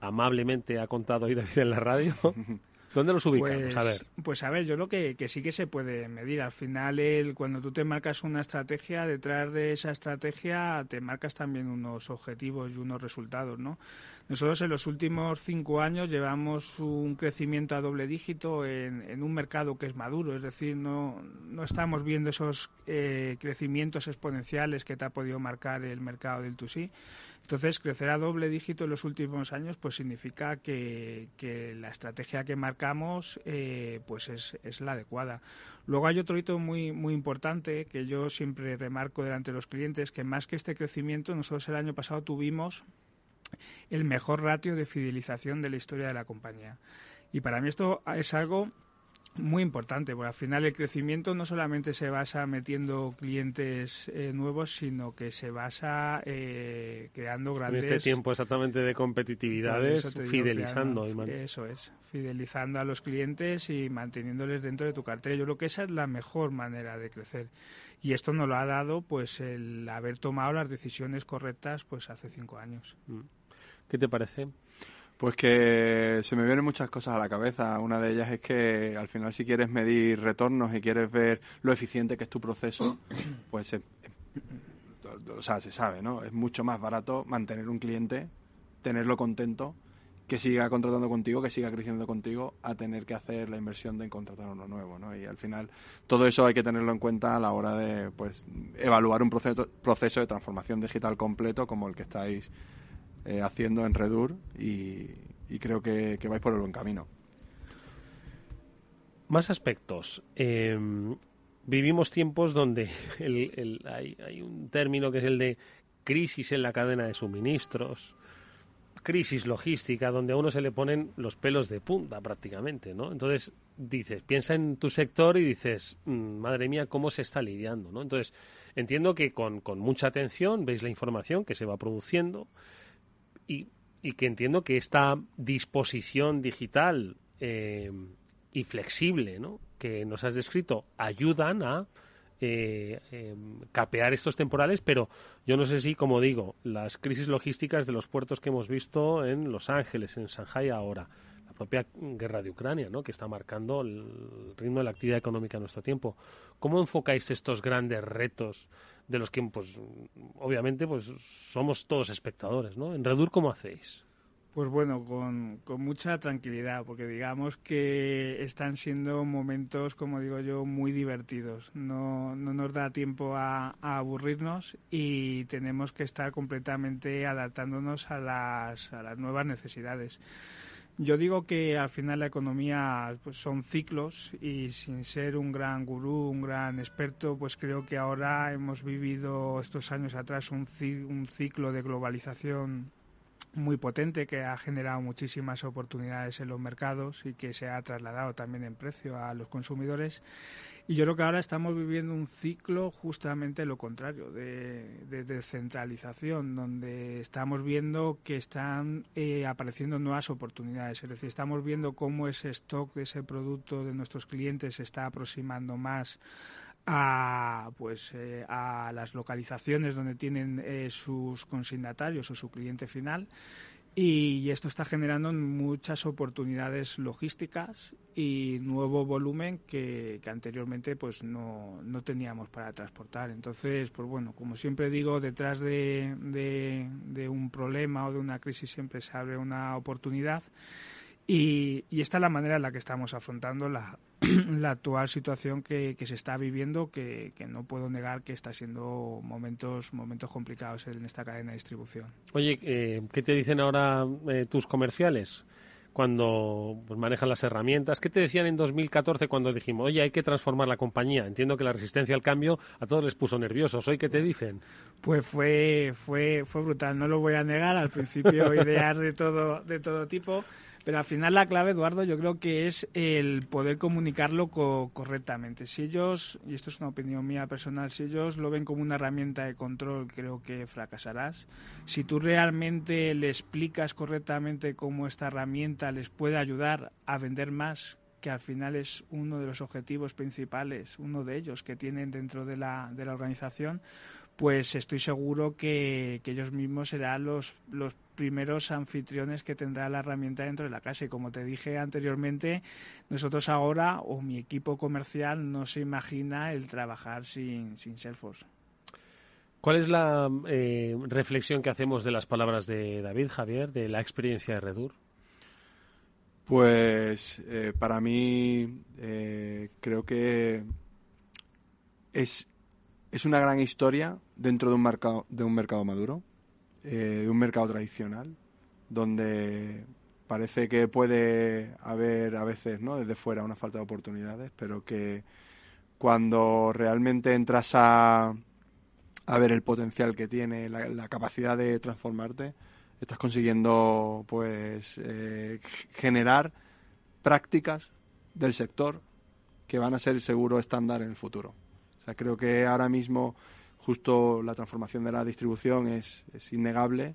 amablemente ha contado hoy David en la radio. <laughs> ¿Dónde los ubicamos? Pues, a ver. Pues a ver, yo creo que, que sí que se puede medir. Al final, el, cuando tú te marcas una estrategia, detrás de esa estrategia te marcas también unos objetivos y unos resultados, ¿no? Nosotros en los últimos cinco años llevamos un crecimiento a doble dígito en, en un mercado que es maduro, es decir, no, no estamos viendo esos eh, crecimientos exponenciales que te ha podido marcar el mercado del 2 entonces, crecer a doble dígito en los últimos años pues significa que, la estrategia que marcamos eh, pues es, la adecuada. Luego hay otro hito muy, muy importante que yo siempre remarco delante de los clientes, que más que este crecimiento, nosotros el año pasado tuvimos el mejor ratio de fidelización de la historia de la compañía. Y para mí esto es algo muy importante, porque al final el crecimiento no solamente se basa metiendo clientes eh, nuevos, sino que se basa eh, creando grandes... En este tiempo exactamente de competitividades, fidelizando. eso es, fidelizando a los clientes y manteniéndoles dentro de tu cartera. Yo creo que esa es la mejor manera de crecer. Y esto nos lo ha dado pues el haber tomado las decisiones correctas pues hace cinco años. Mm. ¿Qué te parece? Pues que se me vienen muchas cosas a la cabeza. Una de ellas es que al final si quieres medir retornos y quieres ver lo eficiente que es tu proceso, <clears throat> pues o sea, se sabe, ¿no? Es mucho más barato mantener un cliente, tenerlo contento, que siga contratando contigo, que siga creciendo contigo, a tener que hacer la inversión de contratar uno nuevo, ¿no? Y al final todo eso hay que tenerlo en cuenta a la hora de, pues, evaluar un proceso, proceso de transformación digital completo como el que estáis eh, haciendo en Redur y, creo que, vais por el buen camino. Más aspectos. Em, vivimos tiempos donde <laughs> hay, un término que es el de crisis en la cadena de suministros, crisis logística, donde a uno se le ponen los pelos de punta prácticamente, ¿no? Entonces dices, piensa en tu sector y dices, mm, madre mía, cómo se está lidiando, ¿no? Entonces entiendo que con, con mucha atención veis la información que se va produciendo, y, que entiendo que esta disposición digital eh, y flexible que nos has descrito ayudan a eh, em, capear estos temporales, pero yo no sé si, como digo, las crisis logísticas de los puertos que hemos visto en Los Ángeles, en Shanghai ahora, propia guerra de Ucrania, ¿no? que está marcando el ritmo de la actividad económica en nuestro tiempo. ¿Cómo enfocáis estos grandes retos de los que, pues, obviamente, pues somos todos espectadores, ¿no? En Redur, ¿cómo hacéis? Pues bueno, con, mucha tranquilidad, porque digamos que están siendo momentos, como digo yo, muy divertidos. No, no nos da tiempo a, aburrirnos y tenemos que estar completamente adaptándonos a las, a las nuevas necesidades. Yo digo que al final la economía pues, son ciclos y sin ser un gran gurú, un gran experto, pues creo que ahora hemos vivido estos años atrás un, un ciclo de globalización muy potente que ha generado muchísimas oportunidades en los mercados y que se ha trasladado también en precio a los consumidores y yo creo que ahora estamos viviendo un ciclo justamente lo contrario, de, descentralización, donde estamos viendo que están eh, apareciendo nuevas oportunidades. Es decir, estamos viendo cómo ese stock de ese producto de nuestros clientes se está aproximando más a pues eh, a las localizaciones donde tienen eh, sus consignatarios o su cliente final y esto está generando muchas oportunidades logísticas y nuevo volumen que, anteriormente pues no, no, teníamos para transportar. Entonces, pues bueno, como siempre digo, detrás de, un problema o de una crisis siempre se abre una oportunidad Y, esta es la manera en la que estamos afrontando la, <clears throat> actual situación que, se está viviendo, que, no puedo negar que está siendo momentos, momentos complicados en esta cadena de distribución. Oye, eh, ¿qué te dicen ahora eh, tus comerciales? cuando pues, manejan las herramientas. ¿Qué te decían en 2014 cuando dijimos, oye, hay que transformar la compañía? Entiendo que la resistencia al cambio a todos les puso nerviosos. ¿Hoy qué te dicen? Pues fue, fue, fue brutal, no lo voy a negar. Al principio <laughs> ideas de todo, de todo tipo pero al final la clave, Eduardo, yo creo que es el poder comunicarlo correctamente. Si ellos, y esto es una opinión mía personal, si ellos lo ven como una herramienta de control, creo que fracasarás. Si tú realmente le explicas correctamente cómo esta herramienta les puede ayudar a vender más, que al final es uno de los objetivos principales, uno de ellos que tienen dentro de la, de la organización, pues estoy seguro que, ellos mismos serán los, los primeros anfitriones que tendrá la herramienta dentro de la casa. Y como te dije anteriormente, nosotros ahora, o mi equipo comercial, no se imagina el trabajar sin, sin Salesforce. ¿Cuál es la eh, reflexión que hacemos de las palabras de David Javier, de la experiencia de Redur? Pues eh, para mí eh, creo que es es una gran historia dentro de un mercado, de un mercado maduro, eh, de un mercado tradicional, donde parece que puede haber a veces, ¿no? Desde fuera una falta de oportunidades, pero que cuando realmente entras a, a ver el potencial que tiene, la, capacidad de transformarte, estás consiguiendo, pues, eh, generar prácticas del sector que van a ser seguro estándar en el futuro creo que ahora mismo justo la transformación de la distribución es, innegable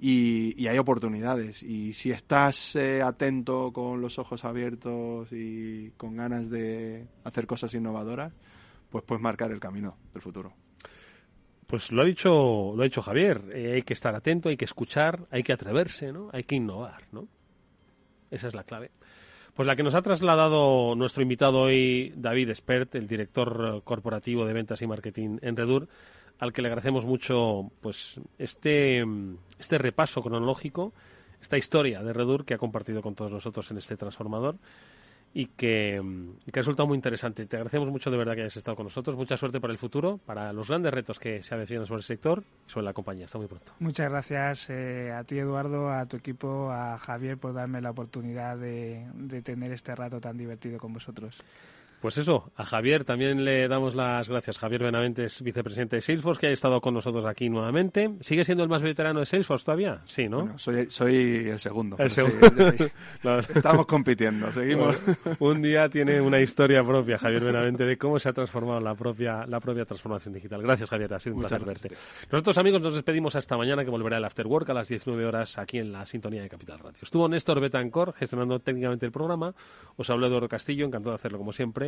y, hay oportunidades. Y si estás eh, atento con los ojos abiertos y con ganas de hacer cosas innovadoras, pues puedes marcar el camino del futuro. Pues lo ha dicho, lo ha dicho Javier. Eh, hay que estar atento, hay que escuchar, hay que atreverse, ¿no? Hay que innovar, ¿no? Esa es la clave. Pues la que nos ha trasladado nuestro invitado hoy, David Espert, el director corporativo de ventas y marketing en Redur, al que le agradecemos mucho pues este, este repaso cronológico, esta historia de Redur que ha compartido con todos nosotros en este transformador y que, que, ha resultado muy interesante. Te agradecemos mucho de verdad que hayas estado con nosotros. Mucha suerte para el futuro, para los grandes retos que se avecinan sobre el sector y sobre la compañía. Hasta muy pronto. Muchas gracias eh, a ti, Eduardo, a tu equipo, a Javier por darme la oportunidad de, de tener este rato tan divertido con vosotros. Pues eso, a Javier también le damos las gracias. Javier Benavente es vicepresidente de Salesforce, que ha estado con nosotros aquí nuevamente. ¿Sigue siendo el más veterano de Salesforce todavía? Sí, ¿no? soy, soy el segundo. El <laughs> Estamos compitiendo, seguimos. un día tiene una historia propia, Javier Benavente, de cómo se ha transformado la propia, la propia transformación digital. Gracias, Javier, ha sido un placer verte. Nosotros, amigos, nos despedimos hasta mañana, que volverá el After Work a las 19 horas aquí en la sintonía de Capital Radio. Estuvo Néstor Betancor gestionando técnicamente el programa. Os habló Eduardo Castillo, encantado de hacerlo como siempre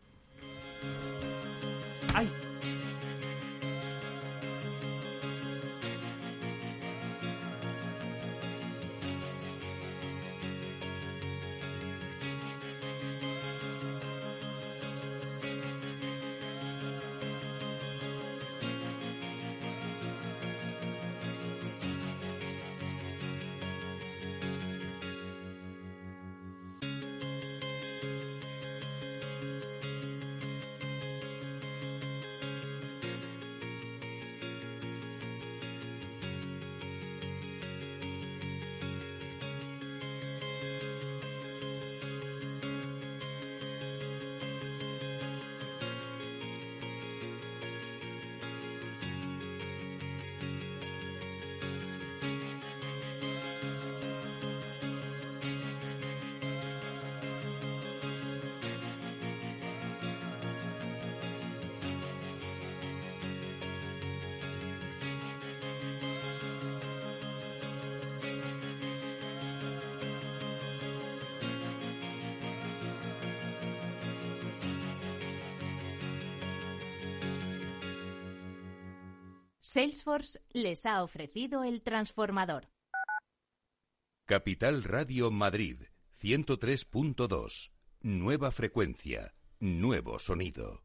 Salesforce les ha ofrecido el transformador. Capital Radio Madrid 103.2. Nueva frecuencia, nuevo sonido.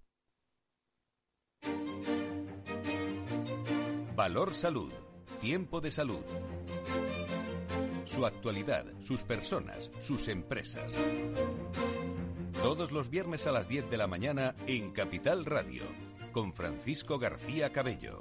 Valor Salud. Tiempo de salud. su actualidad, sus personas, sus empresas. Todos los viernes a las 10 de la mañana en Capital Radio, con Francisco García Cabello.